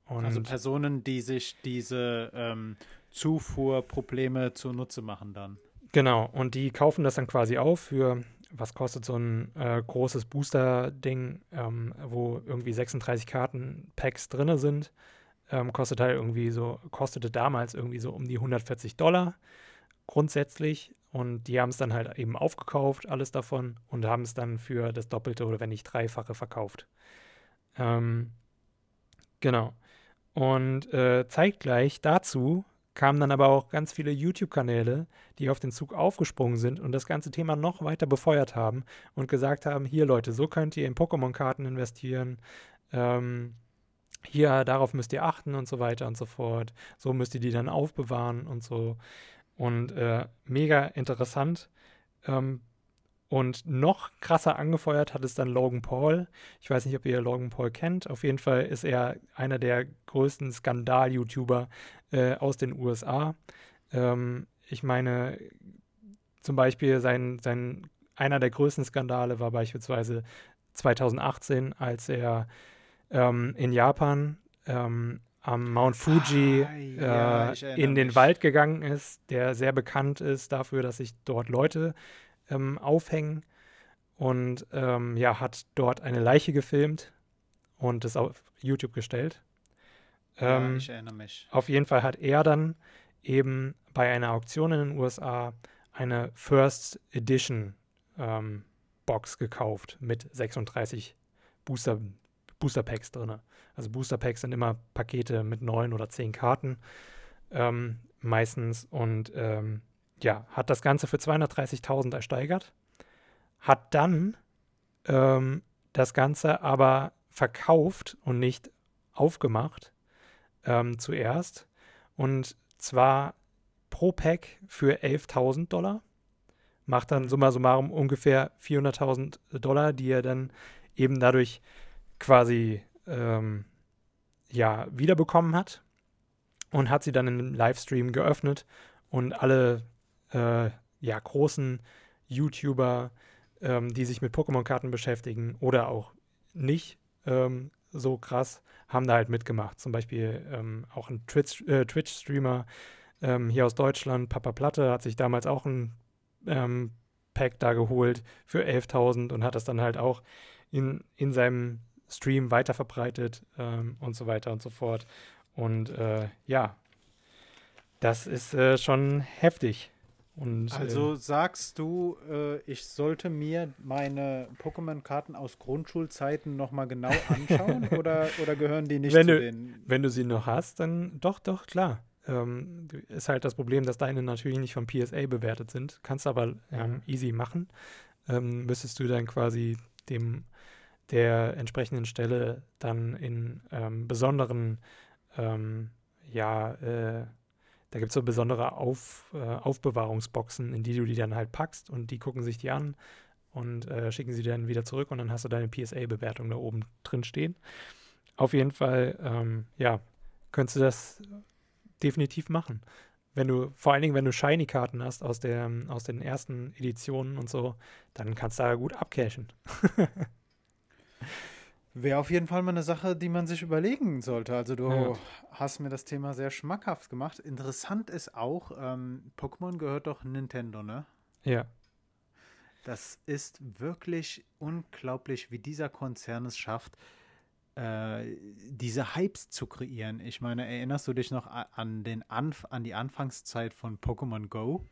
Also Und also Personen, die sich diese ähm, Zufuhrprobleme zunutze machen dann. Genau, und die kaufen das dann quasi auf für, was kostet so ein äh, großes Booster-Ding, ähm, wo irgendwie 36 Karten-Packs drin sind. Ähm, kostet halt irgendwie so, kostete damals irgendwie so um die 140 Dollar grundsätzlich. Und die haben es dann halt eben aufgekauft, alles davon, und haben es dann für das Doppelte oder wenn nicht Dreifache verkauft. Ähm, genau. Und äh, zeitgleich dazu kamen dann aber auch ganz viele YouTube-Kanäle, die auf den Zug aufgesprungen sind und das ganze Thema noch weiter befeuert haben und gesagt haben, hier Leute, so könnt ihr in Pokémon-Karten investieren, ähm, hier, darauf müsst ihr achten und so weiter und so fort, so müsst ihr die dann aufbewahren und so. Und äh, mega interessant. Ähm, und noch krasser angefeuert hat es dann Logan Paul. Ich weiß nicht, ob ihr Logan Paul kennt. Auf jeden Fall ist er einer der größten Skandal-YouTuber äh, aus den USA. Ähm, ich meine, zum Beispiel sein, sein, einer der größten Skandale war beispielsweise 2018, als er ähm, in Japan ähm, am Mount Fuji ah, ja, äh, in den mich. Wald gegangen ist, der sehr bekannt ist dafür, dass sich dort Leute ähm, aufhängen und ähm, ja, hat dort eine Leiche gefilmt und es auf YouTube gestellt. Ja, ähm, ich erinnere mich. Auf jeden Fall hat er dann eben bei einer Auktion in den USA eine First Edition ähm, Box gekauft mit 36 Booster, Booster Packs drin. Also Booster Packs sind immer Pakete mit neun oder zehn Karten ähm, meistens und ähm, ja, hat das Ganze für 230.000 ersteigert, hat dann ähm, das Ganze aber verkauft und nicht aufgemacht ähm, zuerst. Und zwar pro Pack für 11.000 Dollar. Macht dann summa summarum ungefähr 400.000 Dollar, die er dann eben dadurch quasi ähm, ja, wiederbekommen hat. Und hat sie dann im Livestream geöffnet und alle äh, ja, großen YouTuber, ähm, die sich mit Pokémon-Karten beschäftigen oder auch nicht ähm, so krass, haben da halt mitgemacht. Zum Beispiel ähm, auch ein äh, Twitch-Streamer ähm, hier aus Deutschland, Papa Platte, hat sich damals auch ein ähm, Pack da geholt für 11.000 und hat das dann halt auch in, in seinem Stream weiterverbreitet ähm, und so weiter und so fort. Und äh, ja, das ist äh, schon heftig. Und, also äh, sagst du, äh, ich sollte mir meine Pokémon-Karten aus Grundschulzeiten nochmal genau anschauen oder, oder gehören die nicht wenn zu du, den? Wenn du sie noch hast, dann doch, doch, klar. Ähm, ist halt das Problem, dass deine natürlich nicht vom PSA bewertet sind. Kannst aber ähm, easy machen. Ähm, müsstest du dann quasi dem der entsprechenden Stelle dann in ähm, besonderen ähm, ja, äh, da gibt es so besondere Auf, äh, Aufbewahrungsboxen, in die du die dann halt packst und die gucken sich die an und äh, schicken sie dann wieder zurück und dann hast du deine PSA-Bewertung da oben drin stehen. Auf jeden Fall, ähm, ja, könntest du das definitiv machen. Wenn du, vor allen Dingen, wenn du Shiny-Karten hast aus, der, aus den ersten Editionen und so, dann kannst du da gut abcashen. Wäre auf jeden Fall mal eine Sache, die man sich überlegen sollte. Also du ja. hast mir das Thema sehr schmackhaft gemacht. Interessant ist auch, ähm, Pokémon gehört doch Nintendo, ne? Ja. Das ist wirklich unglaublich, wie dieser Konzern es schafft, äh, diese Hypes zu kreieren. Ich meine, erinnerst du dich noch an, den Anf an die Anfangszeit von Pokémon Go?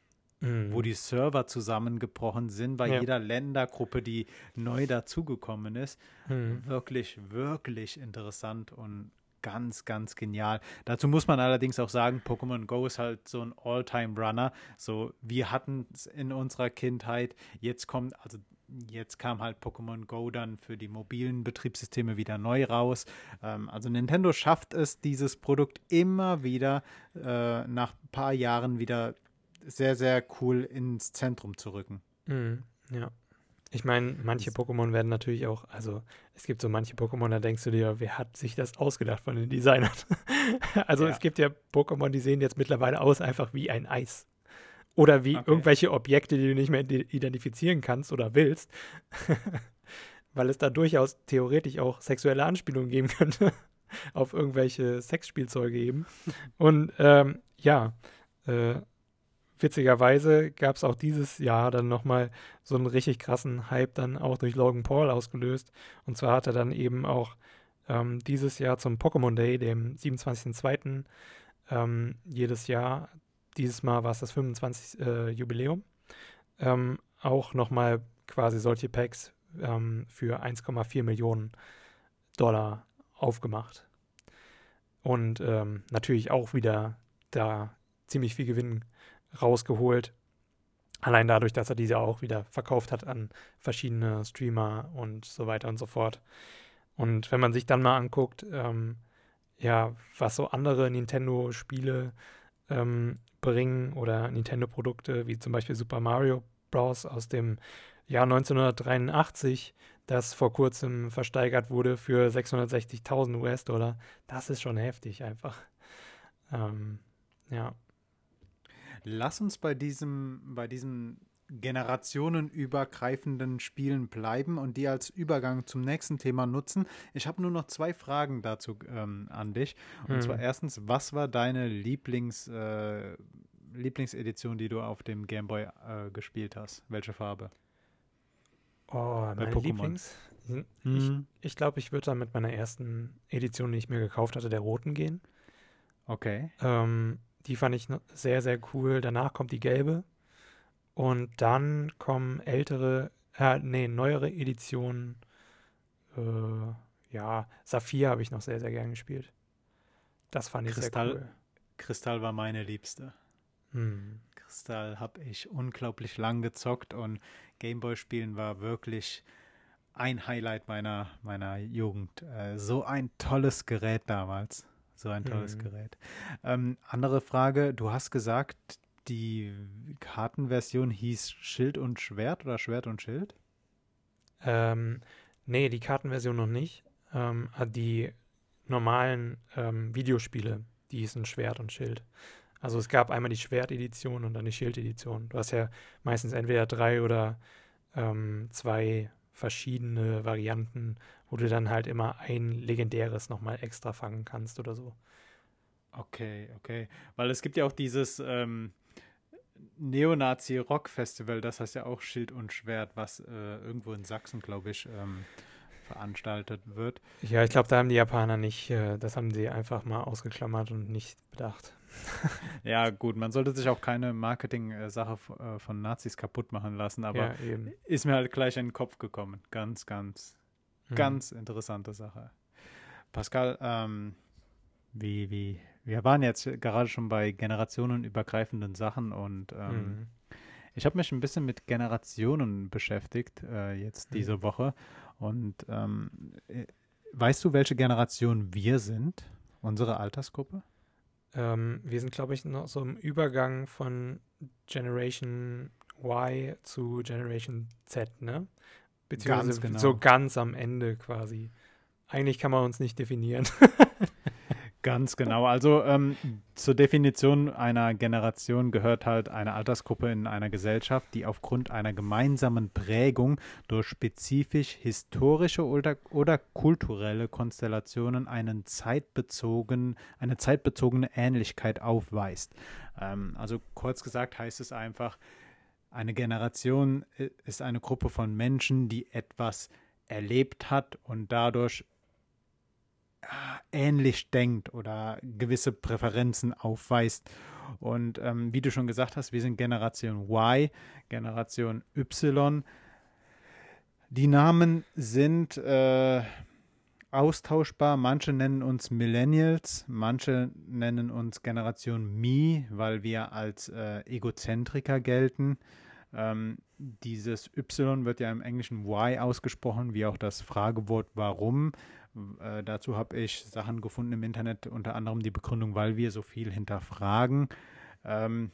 Mhm. wo die Server zusammengebrochen sind bei ja. jeder Ländergruppe, die neu dazugekommen ist. Mhm. Wirklich, wirklich interessant und ganz, ganz genial. Dazu muss man allerdings auch sagen, Pokémon Go ist halt so ein All-Time-Runner. So, wir hatten es in unserer Kindheit. Jetzt kommt, also jetzt kam halt Pokémon Go dann für die mobilen Betriebssysteme wieder neu raus. Ähm, also Nintendo schafft es, dieses Produkt immer wieder äh, nach ein paar Jahren wieder sehr, sehr cool ins Zentrum zu rücken. Mhm, ja. Ich meine, manche Pokémon werden natürlich auch, also es gibt so manche Pokémon, da denkst du dir, wer hat sich das ausgedacht von den Designern? also ja. es gibt ja Pokémon, die sehen jetzt mittlerweile aus einfach wie ein Eis. Oder wie okay. irgendwelche Objekte, die du nicht mehr identifizieren kannst oder willst. Weil es da durchaus theoretisch auch sexuelle Anspielungen geben könnte. auf irgendwelche Sexspielzeuge eben. Und ähm, ja, äh, witzigerweise gab es auch dieses Jahr dann nochmal so einen richtig krassen Hype dann auch durch Logan Paul ausgelöst. Und zwar hat er dann eben auch ähm, dieses Jahr zum Pokémon Day, dem 27.02. Ähm, jedes Jahr, dieses Mal war es das 25. Äh, Jubiläum, ähm, auch nochmal quasi solche Packs ähm, für 1,4 Millionen Dollar aufgemacht. Und ähm, natürlich auch wieder da ziemlich viel Gewinn rausgeholt. Allein dadurch, dass er diese auch wieder verkauft hat an verschiedene Streamer und so weiter und so fort. Und wenn man sich dann mal anguckt, ähm, ja, was so andere Nintendo-Spiele ähm, bringen oder Nintendo-Produkte, wie zum Beispiel Super Mario Bros. aus dem Jahr 1983, das vor kurzem versteigert wurde für 660.000 US-Dollar, das ist schon heftig einfach. Ähm, ja. Lass uns bei diesem, bei diesem generationenübergreifenden Spielen bleiben und die als Übergang zum nächsten Thema nutzen. Ich habe nur noch zwei Fragen dazu ähm, an dich. Und hm. zwar erstens, was war deine Lieblings, äh, Lieblingsedition, die du auf dem Game Boy äh, gespielt hast? Welche Farbe? Oh, Bei meine Pokémon. Lieblings? Hm. Ich, hm. ich glaube, ich würde dann mit meiner ersten Edition, die ich mir gekauft hatte, der roten gehen. Okay. Ähm, die fand ich sehr, sehr cool. Danach kommt die gelbe. Und dann kommen ältere, äh, nee, neuere Editionen. Äh, ja, Saphir habe ich noch sehr, sehr gern gespielt. Das fand ich Kristall, sehr cool. Kristall war meine Liebste. Hm. Kristall habe ich unglaublich lang gezockt und Gameboy-Spielen war wirklich ein Highlight meiner, meiner Jugend. Äh, so ein tolles Gerät damals. So ein tolles mhm. Gerät. Ähm, andere Frage, du hast gesagt, die Kartenversion hieß Schild und Schwert oder Schwert und Schild? Ähm, nee, die Kartenversion noch nicht. Ähm, ah, die normalen ähm, Videospiele, die hießen Schwert und Schild. Also es gab einmal die Schwert-Edition und dann die Schild-Edition. Du hast ja meistens entweder drei oder ähm, zwei verschiedene Varianten, wo du dann halt immer ein legendäres nochmal extra fangen kannst oder so. Okay, okay. Weil es gibt ja auch dieses ähm, Neonazi-Rock-Festival, das heißt ja auch Schild und Schwert, was äh, irgendwo in Sachsen, glaube ich, ähm, veranstaltet wird. Ja, ich glaube, da haben die Japaner nicht, äh, das haben sie einfach mal ausgeklammert und nicht bedacht. ja, gut, man sollte sich auch keine Marketing-Sache äh, von Nazis kaputt machen lassen, aber ja, ist mir halt gleich in den Kopf gekommen. Ganz, ganz, hm. ganz interessante Sache. Pascal, ähm, wie, wie, wir waren jetzt gerade schon bei generationenübergreifenden Sachen und ähm, hm. Ich habe mich ein bisschen mit Generationen beschäftigt äh, jetzt hm. diese Woche und ähm, äh, weißt du, welche Generation wir sind, unsere Altersgruppe? Ähm, wir sind, glaube ich, noch so im Übergang von Generation Y zu Generation Z, ne? Beziehungsweise ganz genau. so ganz am Ende quasi. Eigentlich kann man uns nicht definieren. Ganz genau. Also ähm, zur Definition einer Generation gehört halt eine Altersgruppe in einer Gesellschaft, die aufgrund einer gemeinsamen Prägung durch spezifisch historische oder, oder kulturelle Konstellationen einen zeitbezogen, eine zeitbezogene Ähnlichkeit aufweist. Ähm, also kurz gesagt heißt es einfach, eine Generation äh, ist eine Gruppe von Menschen, die etwas erlebt hat und dadurch ähnlich denkt oder gewisse Präferenzen aufweist. Und ähm, wie du schon gesagt hast, wir sind Generation Y, Generation Y. Die Namen sind äh, austauschbar. Manche nennen uns Millennials, manche nennen uns Generation Me, weil wir als äh, Egozentriker gelten. Ähm, dieses Y wird ja im Englischen Y ausgesprochen, wie auch das Fragewort warum. Äh, dazu habe ich Sachen gefunden im Internet, unter anderem die Begründung, weil wir so viel hinterfragen. Ähm,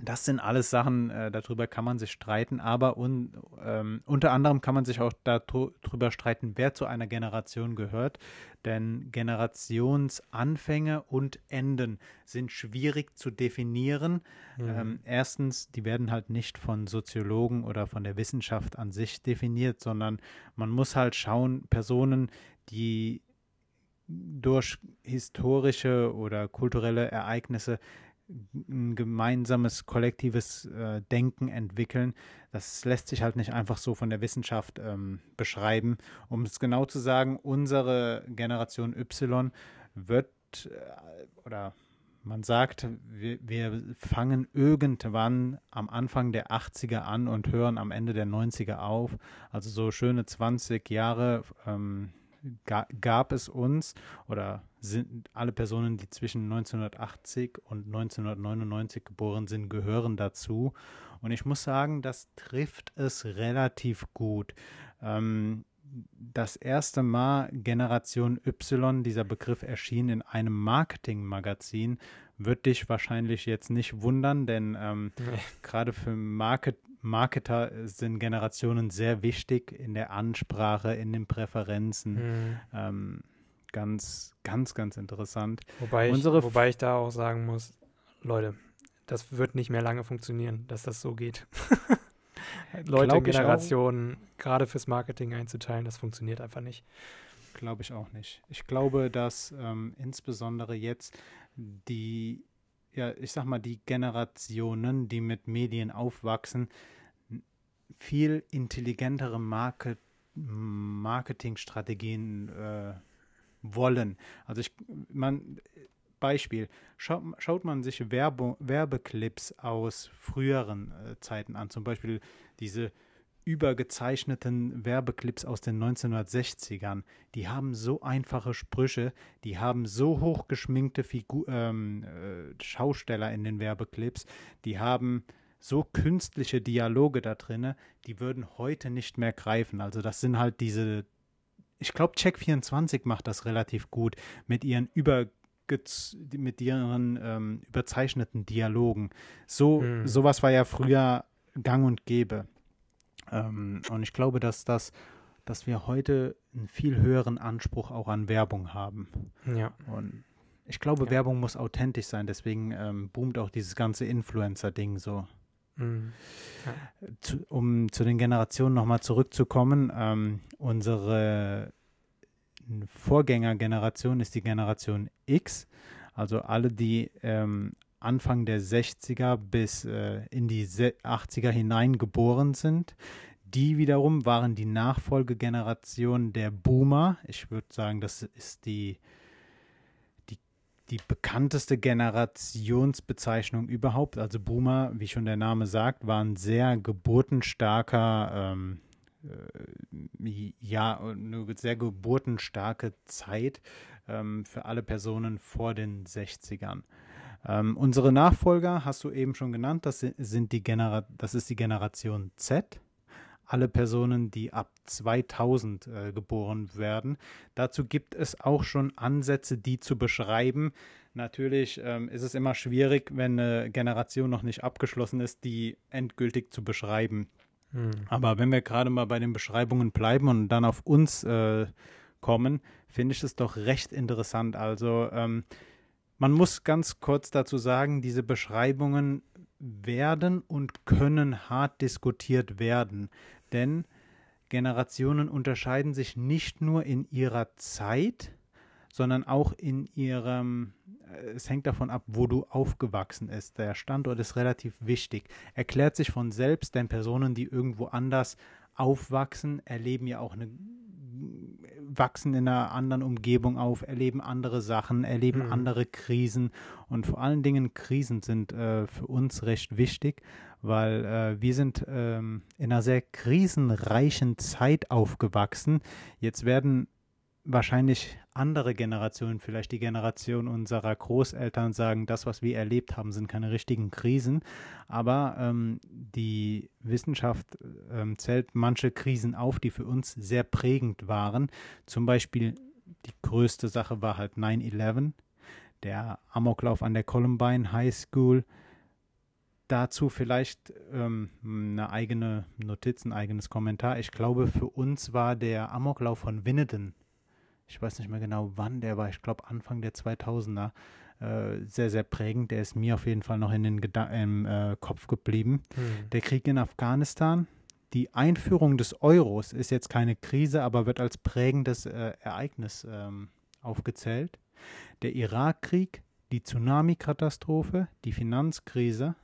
das sind alles Sachen, äh, darüber kann man sich streiten, aber un, ähm, unter anderem kann man sich auch darüber streiten, wer zu einer Generation gehört. Denn Generationsanfänge und Enden sind schwierig zu definieren. Mhm. Ähm, erstens, die werden halt nicht von Soziologen oder von der Wissenschaft an sich definiert, sondern man muss halt schauen, Personen, die durch historische oder kulturelle Ereignisse ein gemeinsames kollektives äh, Denken entwickeln. Das lässt sich halt nicht einfach so von der Wissenschaft ähm, beschreiben. Um es genau zu sagen, unsere Generation Y wird äh, oder man sagt, wir, wir, fangen irgendwann am Anfang der 80er an und hören am Ende der 90er auf. Also so schöne 20 Jahre ähm, gab es uns oder sind alle Personen, die zwischen 1980 und 1999 geboren sind, gehören dazu. Und ich muss sagen, das trifft es relativ gut. Ähm, das erste Mal Generation Y, dieser Begriff erschien in einem Marketingmagazin, wird dich wahrscheinlich jetzt nicht wundern, denn ähm, nee. gerade für Market Marketer sind Generationen sehr wichtig in der Ansprache, in den Präferenzen. Mhm. Ähm, ganz, ganz, ganz interessant. Wobei ich, wobei ich da auch sagen muss, Leute, das wird nicht mehr lange funktionieren, dass das so geht. Leute in Generationen gerade fürs Marketing einzuteilen, das funktioniert einfach nicht. Glaube ich auch nicht. Ich glaube, dass ähm, insbesondere jetzt die ja, ich sag mal, die Generationen, die mit Medien aufwachsen, viel intelligentere Market Marketingstrategien äh, wollen. Also ich, man, Beispiel, schaut, schaut man sich Werbe, Werbeclips aus früheren äh, Zeiten an, zum Beispiel diese übergezeichneten Werbeclips aus den 1960ern, die haben so einfache Sprüche, die haben so hochgeschminkte Figur, ähm, äh, Schausteller in den Werbeclips, die haben so künstliche Dialoge da drin, die würden heute nicht mehr greifen. Also das sind halt diese, ich glaube, Check24 macht das relativ gut mit ihren über mit ihren ähm, überzeichneten Dialogen. So hm. sowas war ja früher gang und gäbe. Ähm, und ich glaube, dass das, dass wir heute einen viel höheren Anspruch auch an Werbung haben. Ja. Und ich glaube, ja. Werbung muss authentisch sein, deswegen ähm, boomt auch dieses ganze Influencer-Ding so. Mhm. Ja. Zu, um zu den Generationen nochmal zurückzukommen, ähm, unsere Vorgängergeneration ist die Generation X, also alle, die ähm, Anfang der 60er bis äh, in die 80er hinein geboren sind. Die wiederum waren die Nachfolgegeneration der Boomer. Ich würde sagen, das ist die, die, die bekannteste Generationsbezeichnung überhaupt. Also Boomer, wie schon der Name sagt, waren sehr geburtenstarker, ähm, äh, ja, eine sehr geburtenstarke Zeit ähm, für alle Personen vor den 60ern. Ähm, unsere Nachfolger hast du eben schon genannt, das sind die Genera das ist die Generation Z. Alle Personen, die ab 2000 äh, geboren werden. Dazu gibt es auch schon Ansätze, die zu beschreiben. Natürlich ähm, ist es immer schwierig, wenn eine Generation noch nicht abgeschlossen ist, die endgültig zu beschreiben. Hm. Aber wenn wir gerade mal bei den Beschreibungen bleiben und dann auf uns äh, kommen, finde ich es doch recht interessant. Also ähm, man muss ganz kurz dazu sagen, diese Beschreibungen werden und können hart diskutiert werden, denn Generationen unterscheiden sich nicht nur in ihrer Zeit, sondern auch in ihrem, äh, es hängt davon ab, wo du aufgewachsen bist. Der Standort ist relativ wichtig. Erklärt sich von selbst, denn Personen, die irgendwo anders aufwachsen, erleben ja auch eine wachsen in einer anderen Umgebung auf, erleben andere Sachen, erleben mhm. andere Krisen und vor allen Dingen Krisen sind äh, für uns recht wichtig, weil äh, wir sind ähm, in einer sehr krisenreichen Zeit aufgewachsen. Jetzt werden wahrscheinlich andere Generationen, vielleicht die Generation unserer Großeltern sagen, das, was wir erlebt haben, sind keine richtigen Krisen. Aber ähm, die Wissenschaft ähm, zählt manche Krisen auf, die für uns sehr prägend waren. Zum Beispiel die größte Sache war halt 9-11, der Amoklauf an der Columbine High School. Dazu vielleicht ähm, eine eigene Notiz, ein eigenes Kommentar. Ich glaube, für uns war der Amoklauf von Winneden ich weiß nicht mehr genau wann der war, ich glaube Anfang der 2000er, äh, sehr, sehr prägend. Der ist mir auf jeden Fall noch in den Geda im äh, Kopf geblieben. Hm. Der Krieg in Afghanistan, die Einführung des Euros ist jetzt keine Krise, aber wird als prägendes äh, Ereignis ähm, aufgezählt. Der Irakkrieg, die Tsunami-Katastrophe, die Finanzkrise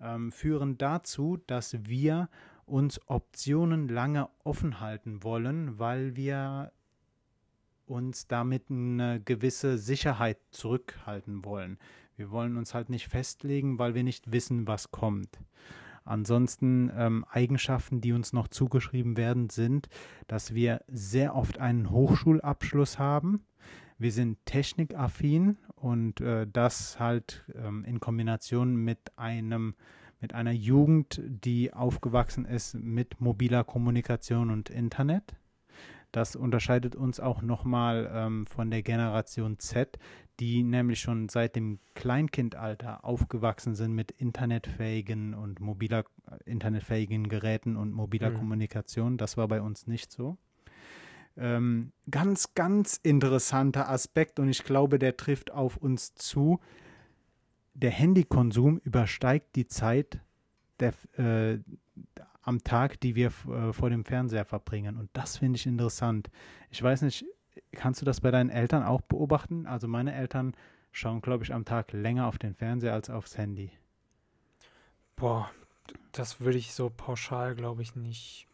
ähm, führen dazu, dass wir uns Optionen lange offen halten wollen, weil wir uns damit eine gewisse Sicherheit zurückhalten wollen. Wir wollen uns halt nicht festlegen, weil wir nicht wissen, was kommt. Ansonsten ähm, Eigenschaften, die uns noch zugeschrieben werden, sind, dass wir sehr oft einen Hochschulabschluss haben. Wir sind technikaffin und äh, das halt ähm, in Kombination mit einem mit einer Jugend, die aufgewachsen ist mit mobiler Kommunikation und Internet. Das unterscheidet uns auch nochmal ähm, von der Generation Z, die nämlich schon seit dem Kleinkindalter aufgewachsen sind mit internetfähigen und mobiler, äh, internetfähigen Geräten und mobiler mhm. Kommunikation. Das war bei uns nicht so. Ähm, ganz, ganz interessanter Aspekt und ich glaube, der trifft auf uns zu. Der Handykonsum übersteigt die Zeit der, äh, am Tag, die wir äh, vor dem Fernseher verbringen. Und das finde ich interessant. Ich weiß nicht, kannst du das bei deinen Eltern auch beobachten? Also meine Eltern schauen, glaube ich, am Tag länger auf den Fernseher als aufs Handy. Boah, das würde ich so pauschal, glaube ich, nicht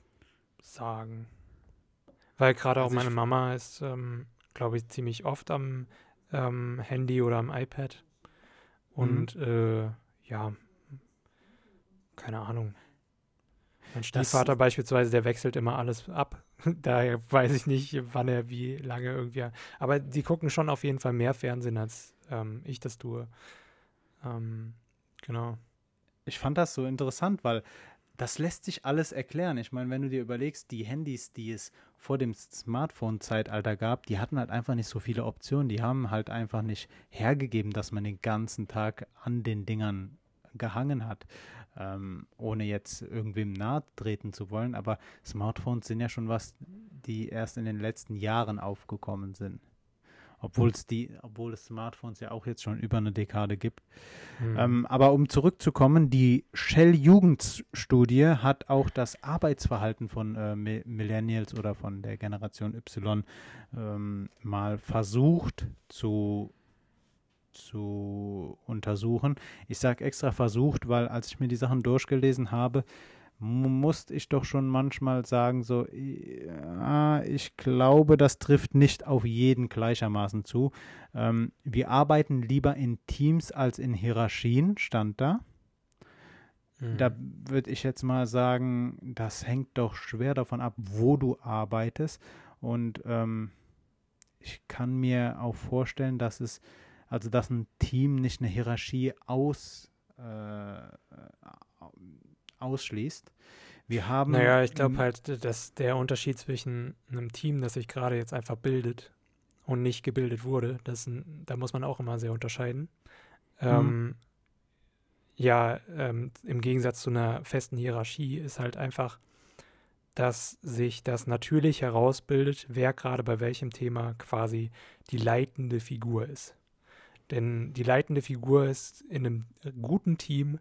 sagen. Weil gerade also auch meine Mama ist, ähm, glaube ich, ziemlich oft am ähm, Handy oder am iPad. Und mhm. äh, ja, keine Ahnung. Mein Stiefvater beispielsweise, der wechselt immer alles ab. Daher weiß ich nicht, wann er wie lange irgendwie. Aber die gucken schon auf jeden Fall mehr Fernsehen, als ähm, ich das tue. Ähm, genau. Ich fand das so interessant, weil das lässt sich alles erklären. Ich meine, wenn du dir überlegst, die Handys, die es vor dem Smartphone-Zeitalter gab, die hatten halt einfach nicht so viele Optionen. Die haben halt einfach nicht hergegeben, dass man den ganzen Tag an den Dingern gehangen hat ähm, ohne jetzt irgendwem nahe treten zu wollen, aber Smartphones sind ja schon was, die erst in den letzten Jahren aufgekommen sind. Obwohl es die, obwohl es Smartphones ja auch jetzt schon über eine Dekade gibt. Mhm. Ähm, aber um zurückzukommen, die Shell-Jugendstudie hat auch das Arbeitsverhalten von äh, Millennials oder von der Generation Y ähm, mal versucht zu zu untersuchen. Ich sage extra versucht, weil als ich mir die Sachen durchgelesen habe, musste ich doch schon manchmal sagen, so, ja, ich glaube, das trifft nicht auf jeden gleichermaßen zu. Ähm, wir arbeiten lieber in Teams als in Hierarchien, stand da. Mhm. Da würde ich jetzt mal sagen, das hängt doch schwer davon ab, wo du arbeitest. Und ähm, ich kann mir auch vorstellen, dass es also dass ein Team nicht eine Hierarchie aus, äh, ausschließt. Wir haben. Naja, ich glaube halt, dass der Unterschied zwischen einem Team, das sich gerade jetzt einfach bildet und nicht gebildet wurde, das, da muss man auch immer sehr unterscheiden. Mhm. Ähm, ja, ähm, im Gegensatz zu einer festen Hierarchie ist halt einfach, dass sich das natürlich herausbildet, wer gerade bei welchem Thema quasi die leitende Figur ist. Denn die leitende Figur ist in einem guten Team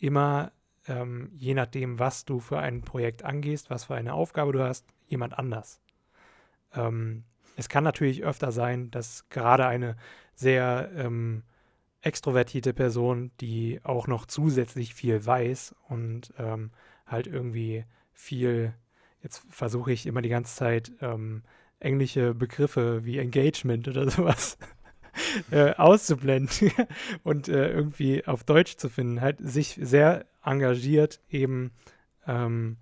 immer, ähm, je nachdem, was du für ein Projekt angehst, was für eine Aufgabe du hast, jemand anders. Ähm, es kann natürlich öfter sein, dass gerade eine sehr ähm, extrovertierte Person, die auch noch zusätzlich viel weiß und ähm, halt irgendwie viel, jetzt versuche ich immer die ganze Zeit ähm, englische Begriffe wie Engagement oder sowas äh, auszublenden und äh, irgendwie auf Deutsch zu finden, halt sich sehr engagiert eben ähm,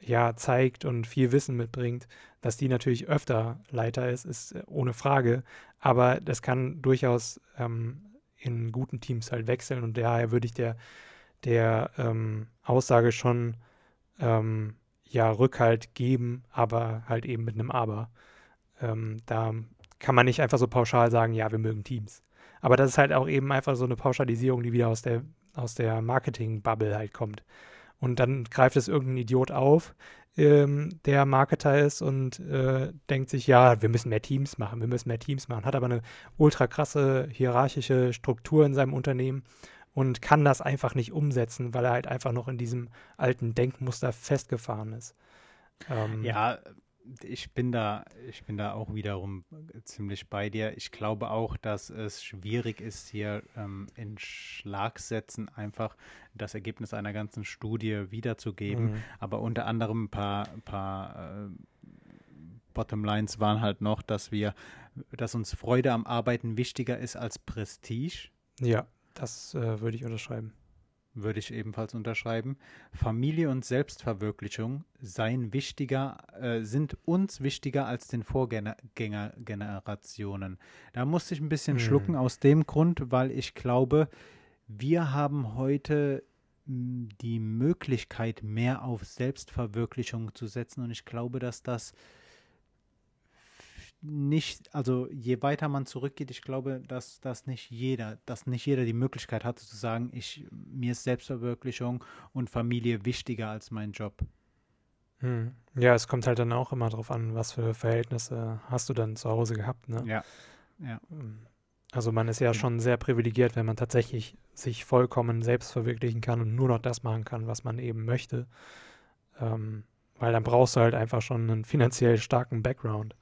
ja zeigt und viel Wissen mitbringt, dass die natürlich öfter Leiter ist, ist äh, ohne Frage. Aber das kann durchaus ähm, in guten Teams halt wechseln und daher würde ich der, der ähm, Aussage schon ähm, ja Rückhalt geben, aber halt eben mit einem Aber. Ähm, da kann man nicht einfach so pauschal sagen, ja, wir mögen Teams. Aber das ist halt auch eben einfach so eine Pauschalisierung, die wieder aus der, aus der Marketing-Bubble halt kommt. Und dann greift es irgendein Idiot auf, ähm, der Marketer ist und äh, denkt sich, ja, wir müssen mehr Teams machen, wir müssen mehr Teams machen, hat aber eine ultra krasse hierarchische Struktur in seinem Unternehmen und kann das einfach nicht umsetzen, weil er halt einfach noch in diesem alten Denkmuster festgefahren ist. Ähm, ja, ich bin da, ich bin da auch wiederum ziemlich bei dir. Ich glaube auch, dass es schwierig ist, hier ähm, in Schlagsätzen einfach das Ergebnis einer ganzen Studie wiederzugeben. Mhm. Aber unter anderem ein paar, paar äh, Bottomlines waren halt noch, dass wir, dass uns Freude am Arbeiten wichtiger ist als Prestige. Ja, das äh, würde ich unterschreiben würde ich ebenfalls unterschreiben. Familie und Selbstverwirklichung seien wichtiger, äh, sind uns wichtiger als den Vorgängergenerationen. Da musste ich ein bisschen hm. schlucken aus dem Grund, weil ich glaube, wir haben heute hm, die Möglichkeit, mehr auf Selbstverwirklichung zu setzen und ich glaube, dass das nicht, also je weiter man zurückgeht, ich glaube, dass, dass nicht jeder, dass nicht jeder die Möglichkeit hat zu sagen, ich, mir ist Selbstverwirklichung und Familie wichtiger als mein Job. Hm. Ja, es kommt halt dann auch immer darauf an, was für Verhältnisse hast du dann zu Hause gehabt, ne? Ja. ja. Hm. Also man ist ja schon sehr privilegiert, wenn man tatsächlich sich vollkommen selbst verwirklichen kann und nur noch das machen kann, was man eben möchte. Ähm, weil dann brauchst du halt einfach schon einen finanziell starken Background.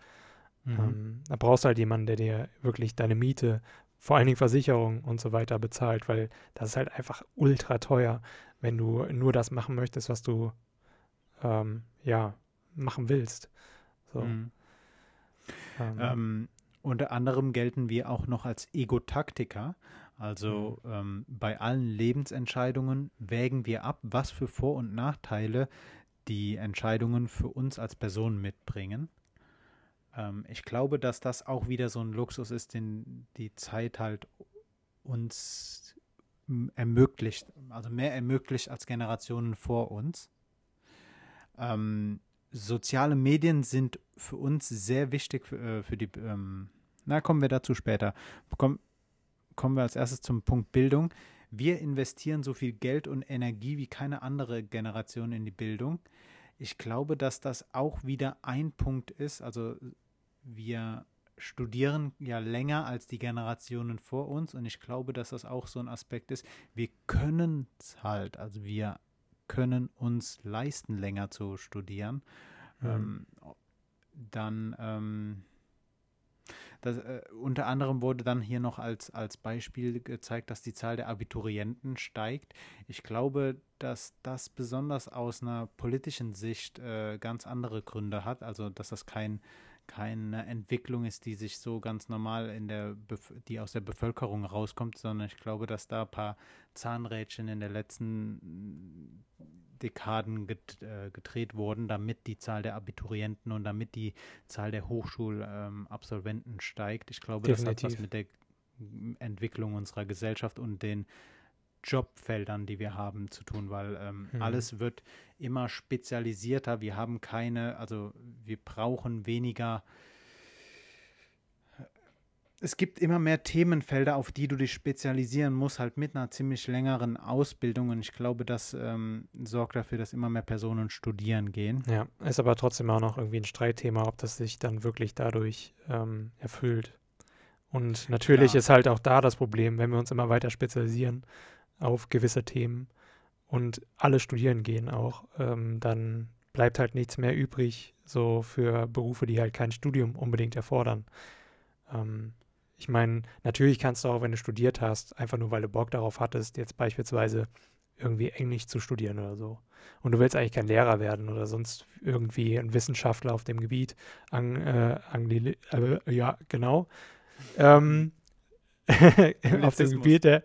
Mhm. Ähm, da brauchst du halt jemanden, der dir wirklich deine Miete, vor allen Dingen Versicherung und so weiter bezahlt, weil das ist halt einfach ultra teuer, wenn du nur das machen möchtest, was du ähm, ja machen willst. So. Mhm. Ähm, ähm unter anderem gelten wir auch noch als Ego-Taktiker. Also mhm. ähm, bei allen Lebensentscheidungen wägen wir ab, was für Vor- und Nachteile die Entscheidungen für uns als Person mitbringen. Ähm, ich glaube, dass das auch wieder so ein Luxus ist, den die Zeit halt uns ermöglicht, also mehr ermöglicht als Generationen vor uns. Ähm, soziale Medien sind für uns sehr wichtig für, äh, für die, ähm, na, kommen wir dazu später. Komm, kommen wir als erstes zum Punkt Bildung. Wir investieren so viel Geld und Energie wie keine andere Generation in die Bildung. Ich glaube, dass das auch wieder ein Punkt ist. Also wir studieren ja länger als die Generationen vor uns und ich glaube, dass das auch so ein Aspekt ist. Wir können es halt, also wir können uns leisten, länger zu studieren. Mhm. Ähm, dann ähm, das, äh, unter anderem wurde dann hier noch als, als Beispiel gezeigt, dass die Zahl der Abiturienten steigt. Ich glaube, dass das besonders aus einer politischen Sicht äh, ganz andere Gründe hat, also dass das kein keine Entwicklung ist, die sich so ganz normal in der, Bef die aus der Bevölkerung rauskommt, sondern ich glaube, dass da ein paar Zahnrädchen in den letzten Dekaden get, äh, gedreht wurden, damit die Zahl der Abiturienten und damit die Zahl der Hochschulabsolventen ähm, steigt. Ich glaube, Definitiv. das hat was mit der Entwicklung unserer Gesellschaft und den Jobfeldern, die wir haben, zu tun, weil ähm, mhm. alles wird immer spezialisierter. Wir haben keine, also wir brauchen weniger. Es gibt immer mehr Themenfelder, auf die du dich spezialisieren musst, halt mit einer ziemlich längeren Ausbildung. Und ich glaube, das ähm, sorgt dafür, dass immer mehr Personen studieren gehen. Ja, ist aber trotzdem auch noch irgendwie ein Streitthema, ob das sich dann wirklich dadurch ähm, erfüllt. Und natürlich ja. ist halt auch da das Problem, wenn wir uns immer weiter spezialisieren, auf gewisse Themen und alle studieren gehen auch, ähm, dann bleibt halt nichts mehr übrig, so für Berufe, die halt kein Studium unbedingt erfordern. Ähm, ich meine, natürlich kannst du auch, wenn du studiert hast, einfach nur weil du Bock darauf hattest, jetzt beispielsweise irgendwie Englisch zu studieren oder so. Und du willst eigentlich kein Lehrer werden oder sonst irgendwie ein Wissenschaftler auf dem Gebiet. Ang, äh, Angli äh, ja, genau. Ähm, auf dem Gebiet der,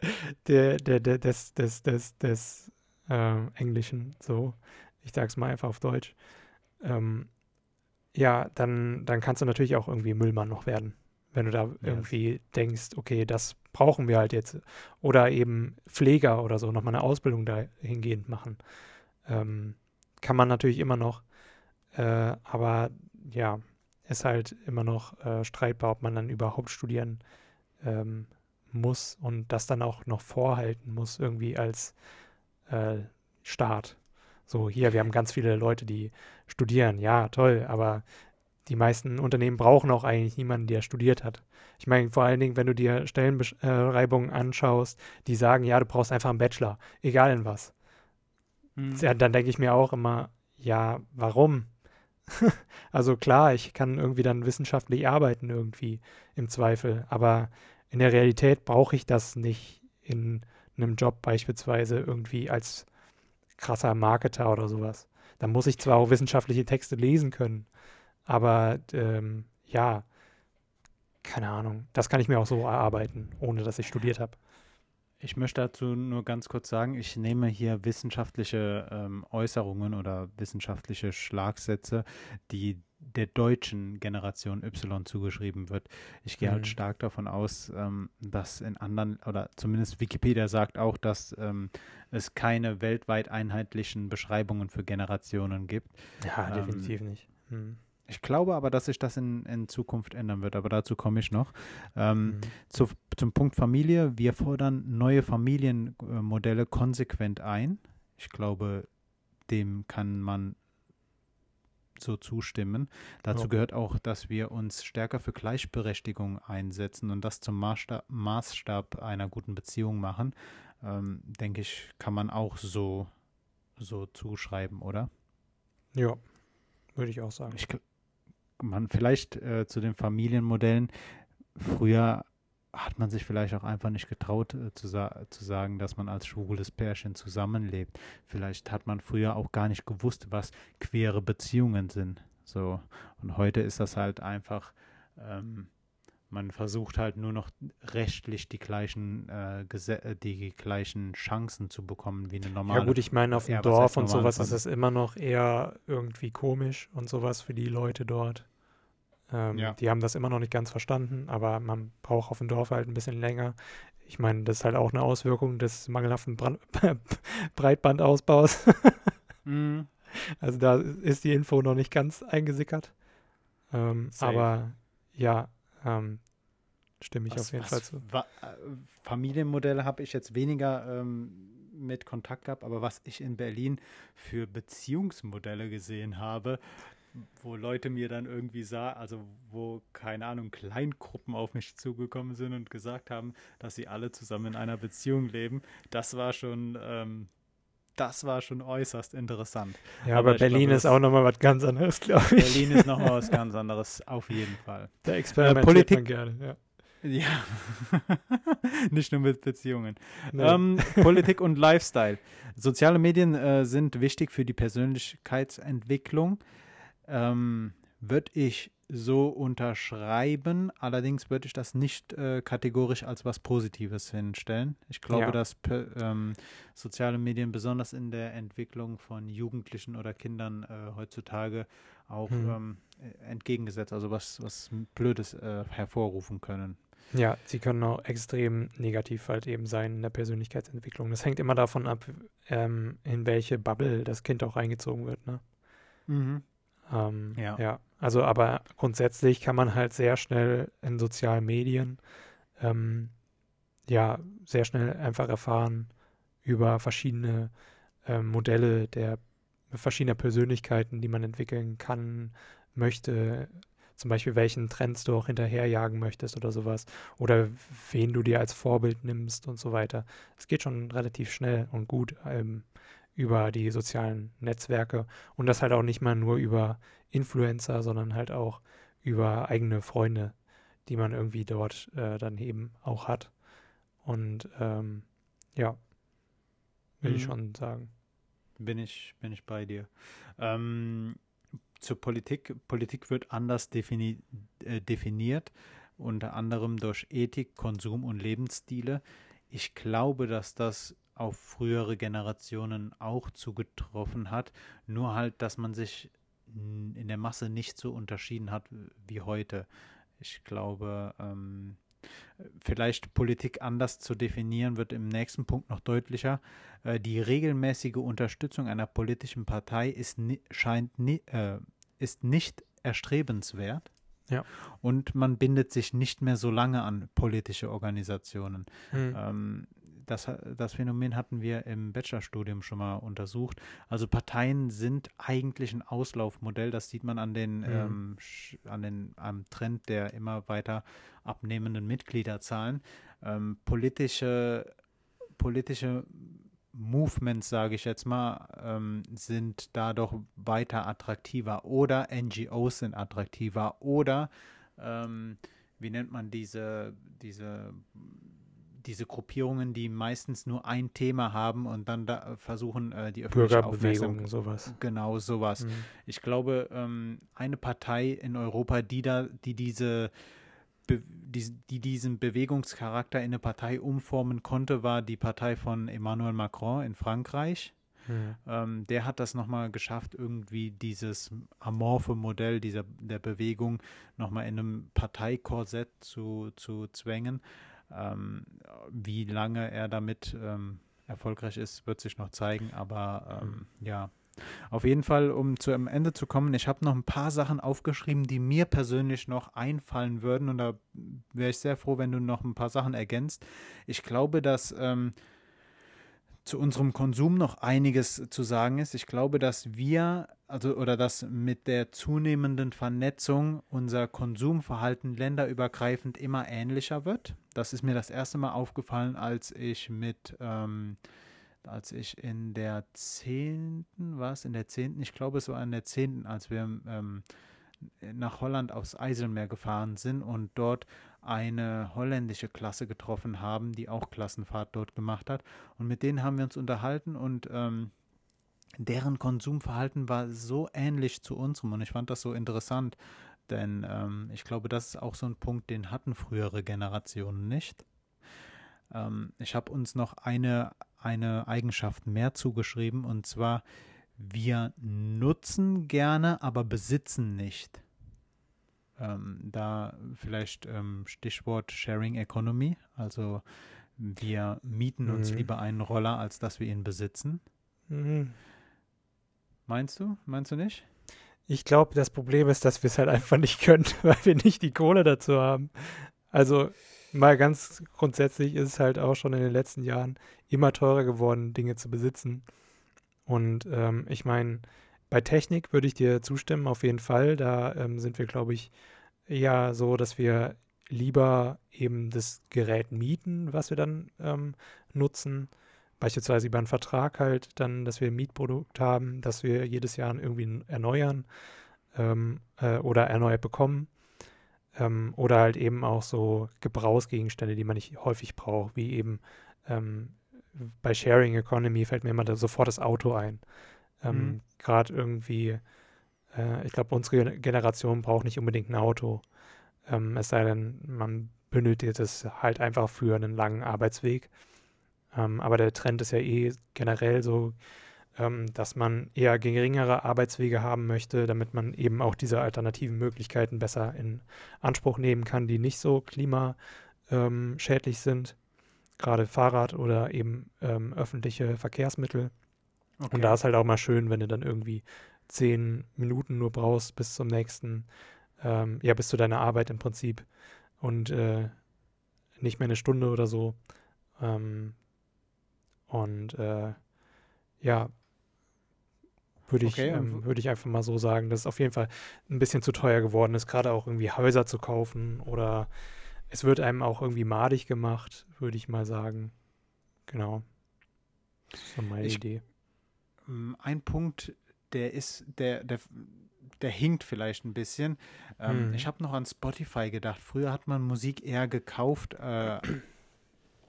der, der, der, des, des, des, des äh, Englischen, so. Ich sag's mal einfach auf Deutsch. Ähm, ja, dann, dann kannst du natürlich auch irgendwie Müllmann noch werden. Wenn du da Ja. irgendwie denkst, okay, das brauchen wir halt jetzt. Oder eben Pfleger oder so, nochmal eine Ausbildung dahingehend machen. Ähm, kann man natürlich immer noch. Äh, aber ja, ist halt immer noch äh, streitbar, ob man dann überhaupt studieren ähm, muss und das dann auch noch vorhalten muss, irgendwie als äh, Staat. So, hier, wir haben ganz viele Leute, die studieren. Ja, toll, aber die meisten Unternehmen brauchen auch eigentlich niemanden, der studiert hat. Ich meine, vor allen Dingen, wenn du dir Stellenbeschreibungen anschaust, die sagen, ja, du brauchst einfach einen Bachelor, egal in was. Mhm. Ja, dann denke ich mir auch immer, ja, warum? also klar, ich kann irgendwie dann wissenschaftlich arbeiten irgendwie im Zweifel, aber in der Realität brauche ich das nicht in einem Job beispielsweise irgendwie als krasser Marketer oder sowas. Da muss ich zwar auch wissenschaftliche Texte lesen können, aber ähm, ja, keine Ahnung, das kann ich mir auch so erarbeiten, ohne dass ich studiert habe. Ich möchte dazu nur ganz kurz sagen, ich nehme hier wissenschaftliche ähm, Äußerungen oder wissenschaftliche Schlagsätze, die der deutschen Generation Y zugeschrieben wird. Ich gehe Mhm. halt stark davon aus, ähm, dass in anderen, oder zumindest Wikipedia sagt auch, dass ähm, es keine weltweit einheitlichen Beschreibungen für Generationen gibt. Ja, Ähm, definitiv nicht. Hm. Ich glaube aber, dass sich das in, in Zukunft ändern wird, aber dazu komme ich noch. Ähm, Hm. zu, zum Punkt Familie. Wir fordern neue Familienmodelle konsequent ein. Ich glaube, dem kann man so zustimmen. Dazu Ja. gehört auch, dass wir uns stärker für Gleichberechtigung einsetzen und das zum Maßstab, Maßstab einer guten Beziehung machen. Ähm, denke ich, kann man auch so, so zuschreiben, oder? Ja, würde ich auch sagen. Ich, man vielleicht äh, zu den Familienmodellen. Früher hat man sich vielleicht auch einfach nicht getraut äh, zu, sa zu sagen, dass man als schwules Pärchen zusammenlebt. Vielleicht hat man früher auch gar nicht gewusst, was queere Beziehungen sind. So und heute ist das halt einfach. Ähm, man versucht halt nur noch rechtlich die gleichen äh, äh, die gleichen Chancen zu bekommen wie eine normale. Ja gut, ich meine, auf dem Ja, Dorf und sowas ist es immer noch eher irgendwie komisch und sowas für die Leute dort. Ähm, Ja. Die haben das immer noch nicht ganz verstanden, aber man braucht auf dem Dorf halt ein bisschen länger. Ich meine, das ist halt auch eine Auswirkung des mangelhaften Brand Breitbandausbaus. Mhm. Also da ist die Info noch nicht ganz eingesickert. Ähm, aber ja, ähm, stimme ich Was- auf jeden Fall zu. äh, Familienmodelle habe ich jetzt weniger ähm, mit Kontakt gehabt, aber was ich in Berlin für Beziehungsmodelle gesehen habe, wo Leute mir dann irgendwie sah, also wo, keine Ahnung, Kleingruppen auf mich zugekommen sind und gesagt haben, dass sie alle zusammen in einer Beziehung leben, das war schon, ähm, das war schon äußerst interessant. Ja, aber aber, Berlin glaube, ist auch nochmal was ganz anderes, glaube ich. Berlin ist nochmal was ganz anderes, auf jeden Fall. Da experimentiert Politik- man gerne, ja. Ja, nicht nur mit Beziehungen. Ähm, Politik und Lifestyle. Soziale Medien äh, sind wichtig für die Persönlichkeitsentwicklung. Ähm, würde ich so unterschreiben. Allerdings würde ich das nicht äh, kategorisch als was Positives hinstellen. Ich glaube, Ja. dass ähm, soziale Medien besonders in der Entwicklung von Jugendlichen oder Kindern äh, heutzutage auch Mhm. ähm, äh, entgegengesetzt, also was, was Blödes äh, hervorrufen können. Ja, sie können auch extrem negativ halt eben sein in der Persönlichkeitsentwicklung. Das hängt immer davon ab, ähm, in welche Bubble das Kind auch reingezogen wird, ne? Ähm, Ja. ja. Also, aber grundsätzlich kann man halt sehr schnell in sozialen Medien, ähm, ja, sehr schnell einfach erfahren über verschiedene ähm, Modelle der verschiedener Persönlichkeiten, die man entwickeln kann, möchte, zum Beispiel welchen Trends du auch hinterherjagen möchtest oder sowas, oder wen du dir als Vorbild nimmst und so weiter. Es geht schon relativ schnell und gut ähm, über die sozialen Netzwerke und das halt auch nicht mal nur über Influencer, sondern halt auch über eigene Freunde, die man irgendwie dort äh, dann eben auch hat. Und ähm, ja, ich Mhm. schon sagen. Bin ich, bin ich bei dir. Ähm, zur Politik. Politik wird anders defini äh, definiert, unter anderem durch Ethik, Konsum und Lebensstile. Ich glaube, dass das auf frühere Generationen auch zugetroffen hat, nur halt, dass man sich in der Masse nicht so unterschieden hat wie heute. Ich glaube, ähm, vielleicht Politik anders zu definieren, wird im nächsten Punkt noch deutlicher. Äh, die regelmäßige Unterstützung einer politischen Partei ist, ni scheint ni äh, ist nicht erstrebenswert. Ja. Und man bindet sich nicht mehr so lange an politische Organisationen. Mhm. Ähm, das, das Phänomen hatten wir im Bachelorstudium schon mal untersucht. Also Parteien sind eigentlich ein Auslaufmodell. Das sieht man an den, Mhm. ähm, an den am Trend der immer weiter abnehmenden Mitgliederzahlen. Ähm, politische, politische Movements, sage ich jetzt mal, ähm, sind dadurch weiter attraktiver oder NGOs sind attraktiver oder ähm, wie nennt man diese, diese, diese Gruppierungen, die meistens nur ein Thema haben und dann da versuchen, äh, die öffentliche Bürgerbewegung, Aufmerksamkeit. sowas. Genau, sowas. Mhm. Ich glaube, ähm, eine Partei in Europa, die da, die diese die, die diesen Bewegungscharakter in eine Partei umformen konnte, war die Partei von Emmanuel Macron in Frankreich. Mhm. Ähm, der hat das nochmal geschafft, irgendwie dieses amorphe Modell dieser der Bewegung nochmal in einem Parteikorsett zu, zu zwängen. Ähm, wie lange er damit ähm, erfolgreich ist, wird sich noch zeigen, aber ähm, ja. Auf jeden Fall, um zu am Ende zu kommen, ich habe noch ein paar Sachen aufgeschrieben, die mir persönlich noch einfallen würden und da wäre ich sehr froh, wenn du noch ein paar Sachen ergänzt. Ich glaube, dass ähm, zu unserem Konsum noch einiges zu sagen ist. Ich glaube, dass wir, also oder dass mit der zunehmenden Vernetzung unser Konsumverhalten länderübergreifend immer ähnlicher wird. Das ist mir das erste Mal aufgefallen, als ich mit, ähm, als ich in der zehnten, war es in der zehnten, ich glaube es war in der zehnten, als wir ähm, nach Holland aufs Eiselmeer gefahren sind und dort eine holländische Klasse getroffen haben, die auch Klassenfahrt dort gemacht hat. Und mit denen haben wir uns unterhalten und ähm, deren Konsumverhalten war so ähnlich zu unserem und ich fand das so interessant, denn ähm, ich glaube, das ist auch so ein Punkt, den hatten frühere Generationen nicht. Ähm, ich habe uns noch eine, eine Eigenschaft mehr zugeschrieben und zwar, wir nutzen gerne, aber besitzen nicht. Ähm, da vielleicht ähm, Stichwort Sharing Economy, also wir mieten uns Mhm. lieber einen Roller, als dass wir ihn besitzen. Mhm. Meinst du? Meinst du nicht? Ich glaube, das Problem ist, dass wir es halt einfach nicht können, weil wir nicht die Kohle dazu haben. Also mal ganz grundsätzlich ist es halt auch schon in den letzten Jahren immer teurer geworden, Dinge zu besitzen. Und ähm, ich meine, bei Technik würde ich dir zustimmen, auf jeden Fall. Da ähm, sind wir, glaube ich, eher so, dass wir lieber eben das Gerät mieten, was wir dann ähm, nutzen. Beispielsweise über einen Vertrag halt dann, dass wir ein Mietprodukt haben, das wir jedes Jahr irgendwie erneuern ähm, äh, oder erneuert bekommen. Ähm, oder halt eben auch so Gebrauchsgegenstände, die man nicht häufig braucht, wie eben ähm, bei Sharing Economy fällt mir immer sofort das Auto ein. Ähm, Mhm. Gerade irgendwie, äh, ich glaube, unsere Generation braucht nicht unbedingt ein Auto. Ähm, es sei denn, man benötigt es halt einfach für einen langen Arbeitsweg. Ähm, aber der Trend ist ja eh generell so, ähm, dass man eher geringere Arbeitswege haben möchte, damit man eben auch diese alternativen Möglichkeiten besser in Anspruch nehmen kann, die nicht so klimaschädlich sind. Gerade Fahrrad oder eben ähm, öffentliche Verkehrsmittel. Okay. Und da ist halt auch mal schön, wenn du dann irgendwie zehn Minuten nur brauchst bis zum nächsten, ähm, ja, bis zu deiner Arbeit im Prinzip und äh, nicht mehr eine Stunde oder so. Ähm, und äh, ja, würde ich, Okay, ähm, würde ich einfach mal so sagen, dass es auf jeden Fall ein bisschen zu teuer geworden ist, gerade auch irgendwie Häuser zu kaufen oder es wird einem auch irgendwie madig gemacht, würde ich mal sagen. Genau. Das ist so meine Ich- Idee. Ähm, Ein Punkt, der ist, der, der, der hinkt vielleicht ein bisschen. Ähm, Mhm. Ich habe noch an Spotify gedacht. Früher hat man Musik eher gekauft, äh,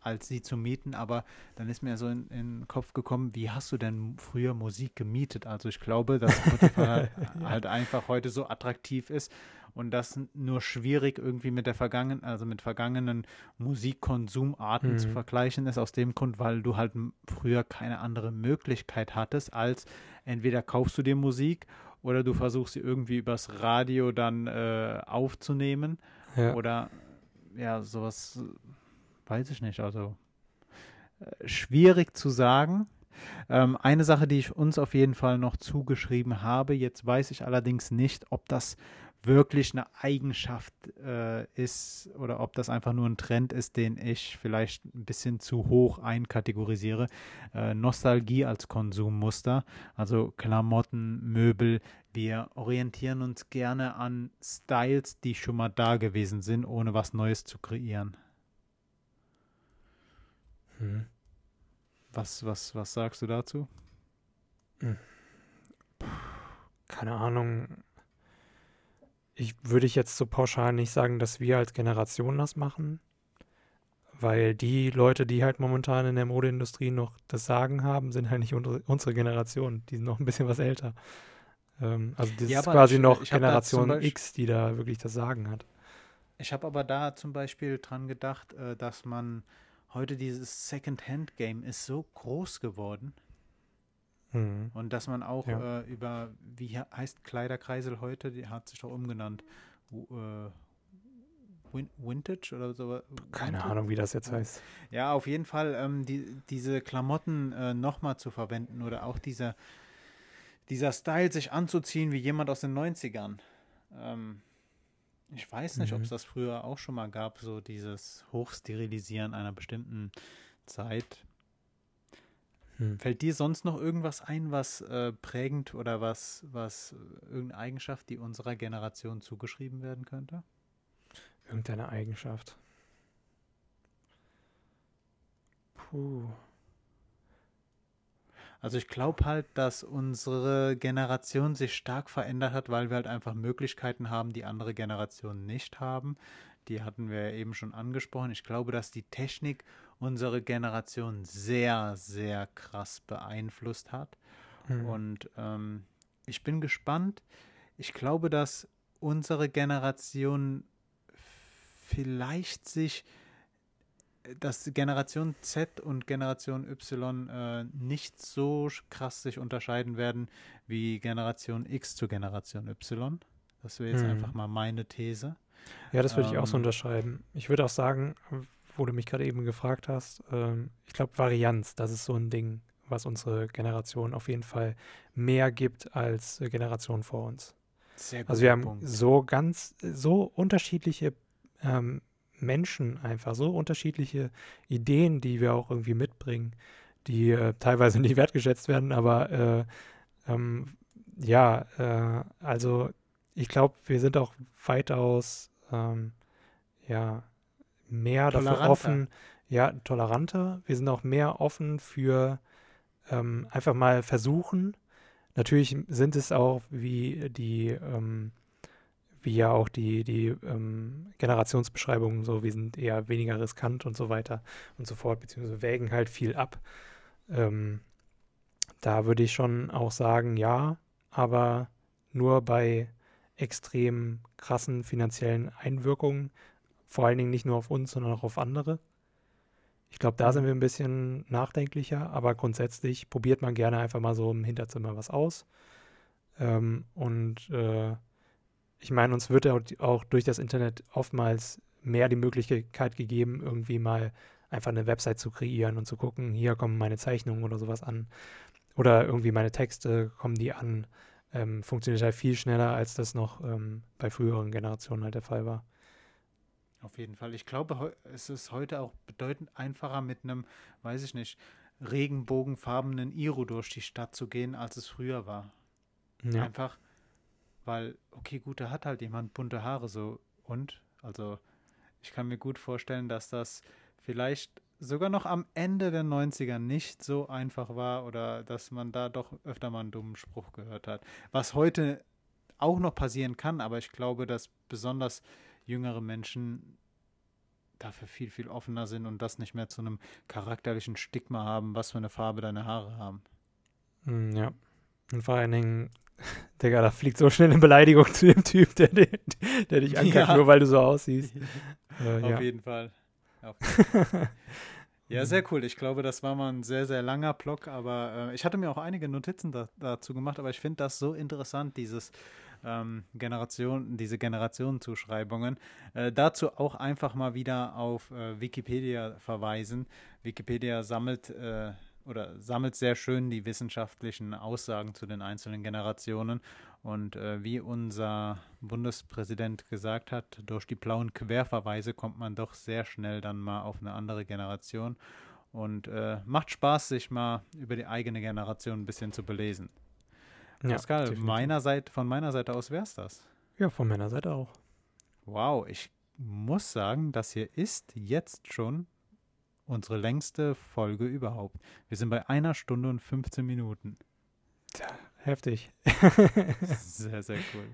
als sie zu mieten, aber dann ist mir so in, in den Kopf gekommen, wie hast du denn früher Musik gemietet? Also ich glaube, dass Spotify halt, Ja. halt einfach heute so attraktiv ist und das nur schwierig irgendwie mit der vergangenen, also mit vergangenen Musikkonsumarten zu Mhm. vergleichen ist, aus dem Grund, weil du halt früher keine andere Möglichkeit hattest, als entweder kaufst du dir Musik oder du versuchst sie irgendwie übers Radio dann äh, aufzunehmen. Ja. Oder ja, sowas weiß ich nicht. Also äh, schwierig zu sagen. Ähm, eine Sache, die ich uns auf jeden Fall noch zugeschrieben habe, jetzt weiß ich allerdings nicht, ob das wirklich eine Eigenschaft äh, ist oder ob das einfach nur ein Trend ist, den ich vielleicht ein bisschen zu hoch einkategorisiere. Äh, Nostalgie als Konsummuster, also Klamotten, Möbel. Wir orientieren uns gerne an Styles, die schon mal da gewesen sind, ohne was Neues zu kreieren. Hm. Was, was, was sagst du dazu? Hm. Keine Ahnung ich würde ich jetzt so pauschal nicht sagen, dass wir als Generation das machen, weil die Leute, die halt momentan in der Modeindustrie noch das Sagen haben, sind halt nicht unsere, Generation. Die sind noch ein bisschen was älter. Ähm, also das ja, ist quasi ich, noch ich Generation Beispiel, X, die da wirklich das Sagen hat. Ich habe aber da zum Beispiel dran gedacht, äh, dass man heute dieses Second-Hand-Game ist so groß geworden. Mhm. Und dass man auch ja. äh, über, wie heißt Kleiderkreisel heute, die hat sich doch umgenannt. Uh, Win Vintage oder so. Keine Vintage? Ahnung, wie das jetzt heißt. Ja, auf jeden Fall ähm, die, diese Klamotten äh, nochmal zu verwenden oder auch dieser, dieser Style, sich anzuziehen wie jemand aus den 90ern. Ähm, ich weiß nicht, mhm. ob es das früher auch schon mal gab, so dieses Hochsterilisieren einer bestimmten Zeit. Hm. Fällt dir sonst noch irgendwas ein, was äh, prägend oder was, was irgendeine Eigenschaft, die unserer Generation zugeschrieben werden könnte? Irgendeine Eigenschaft. Puh. Also ich glaube halt, dass unsere Generation sich stark verändert hat, weil wir halt einfach Möglichkeiten haben, die andere Generationen nicht haben. Die hatten wir ja eben schon angesprochen. Ich glaube, dass die Technik unsere Generation sehr, sehr krass beeinflusst hat. Mhm. Und ähm, ich bin gespannt. Ich glaube, dass unsere Generation vielleicht sich, dass Generation Z und Generation Y äh, nicht so krass sich unterscheiden werden wie Generation X zu Generation Y. Das wäre jetzt mhm. einfach mal meine These. Ja, das würde ähm, ich auch so ähm, unterschreiben. Ich würde auch sagen, wo du mich gerade eben gefragt hast, ähm, ich glaube, Varianz, das ist so ein Ding, was unsere Generation auf jeden Fall mehr gibt als äh, Generation vor uns. Sehr also wir haben Punkt. so ganz, so unterschiedliche ähm, Menschen einfach, so unterschiedliche Ideen, die wir auch irgendwie mitbringen, die äh, teilweise nicht wertgeschätzt werden, aber äh, ähm, ja, äh, also ich glaube, wir sind auch weitaus ähm, ja, mehr dafür offen, ja, toleranter. Wir sind auch mehr offen für ähm, einfach mal versuchen. Natürlich sind es auch wie die, ähm, wie ja auch die, die ähm, Generationsbeschreibungen so, wir sind eher weniger riskant und so weiter und so fort, beziehungsweise wägen halt viel ab. Ähm, da würde ich schon auch sagen, ja, aber nur bei extrem krassen finanziellen Einwirkungen vor allen Dingen nicht nur auf uns, sondern auch auf andere. Ich glaube, da sind wir ein bisschen nachdenklicher, aber grundsätzlich probiert man gerne einfach mal so im Hinterzimmer was aus. Ähm, und äh, ich meine, uns wird auch, auch durch das Internet oftmals mehr die Möglichkeit gegeben, irgendwie mal einfach eine Website zu kreieren und zu gucken, hier kommen meine Zeichnungen oder sowas an. Oder irgendwie meine Texte, kommen die an. Ähm, funktioniert halt viel schneller, als das noch ähm, bei früheren Generationen halt der Fall war. Auf jeden Fall. Ich glaube, es ist heute auch bedeutend einfacher mit einem, weiß ich nicht, regenbogenfarbenen Iro durch die Stadt zu gehen, als es früher war. Ja. Einfach, weil, okay, gut, da hat halt jemand bunte Haare so und, also ich kann mir gut vorstellen, dass das vielleicht sogar noch am Ende der 90er nicht so einfach war oder dass man da doch öfter mal einen dummen Spruch gehört hat. Was heute auch noch passieren kann, aber ich glaube, dass besonders jüngere Menschen dafür viel, viel offener sind und das nicht mehr zu einem charakterlichen Stigma haben, was für eine Farbe deine Haare haben. Hm, ja. Und vor allen Dingen, Digga, da fliegt so schnell eine Beleidigung zu dem Typ, der, der, der dich ankackt, ja. nur weil du so aussiehst. äh, Auf ja. jeden Fall. Auf jeden Fall. Ja, sehr cool. Ich glaube, das war mal ein sehr, sehr langer Block, aber äh, ich hatte mir auch einige Notizen da, dazu gemacht, aber ich finde das so interessant, dieses ähm, Generation, diese Generationenzuschreibungen. Äh, dazu auch einfach mal wieder auf äh, Wikipedia verweisen. Wikipedia sammelt äh, oder sammelt sehr schön die wissenschaftlichen Aussagen zu den einzelnen Generationen. Und äh, wie unser Bundespräsident gesagt hat, durch die blauen Querverweise kommt man doch sehr schnell dann mal auf eine andere Generation. Und äh, macht Spaß, sich mal über die eigene Generation ein bisschen zu belesen. Ja, Pascal, meiner Seite, von meiner Seite aus wäre es das. Ja, von meiner Seite auch. Wow, ich muss sagen, das hier ist jetzt schon unsere längste Folge überhaupt. Wir sind bei einer Stunde und 15 Minuten. Tja, heftig. sehr, sehr cool.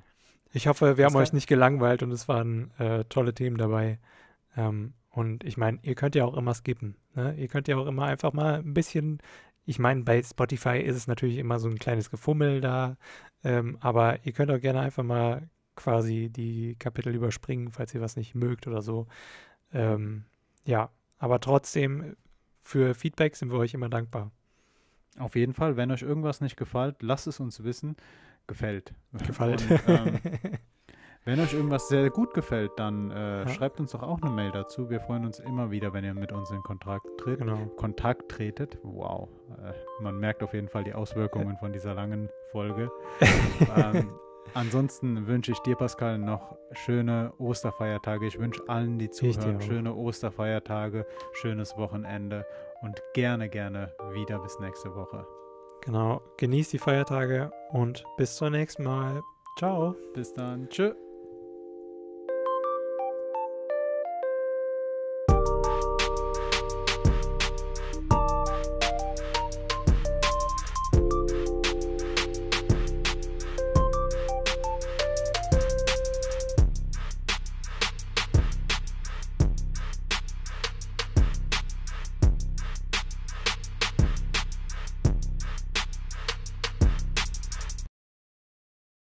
Ich hoffe, wir das haben euch nicht gelangweilt und es waren äh, tolle Themen dabei. Ähm, und ich meine, ihr könnt ja auch immer skippen. Ne? Ihr könnt ja auch immer einfach mal ein bisschen, ich meine, bei Spotify ist es natürlich immer so ein kleines Gefummel da, ähm, aber ihr könnt auch gerne einfach mal quasi die Kapitel überspringen, falls ihr was nicht mögt oder so. Ähm, ja, aber trotzdem, für Feedback sind wir euch immer dankbar. Auf jeden Fall, wenn euch irgendwas nicht gefällt, lasst es uns wissen. Gefällt. Gefällt. Und, ähm, wenn euch irgendwas sehr gut gefällt, dann äh, ja. schreibt uns doch auch eine Mail dazu. Wir freuen uns immer wieder, wenn ihr mit uns in Kontakt, tritt, genau. Kontakt tretet. Wow. Äh, man merkt auf jeden Fall die Auswirkungen von dieser langen Folge. ähm, Ansonsten wünsche ich dir, Pascal, noch schöne Osterfeiertage. Ich wünsche allen, die zuhören, schöne Osterfeiertage, schönes Wochenende und gerne, gerne wieder bis nächste Woche. Genau, genießt die Feiertage und bis zum nächsten Mal. Ciao. Bis dann. Tschüss.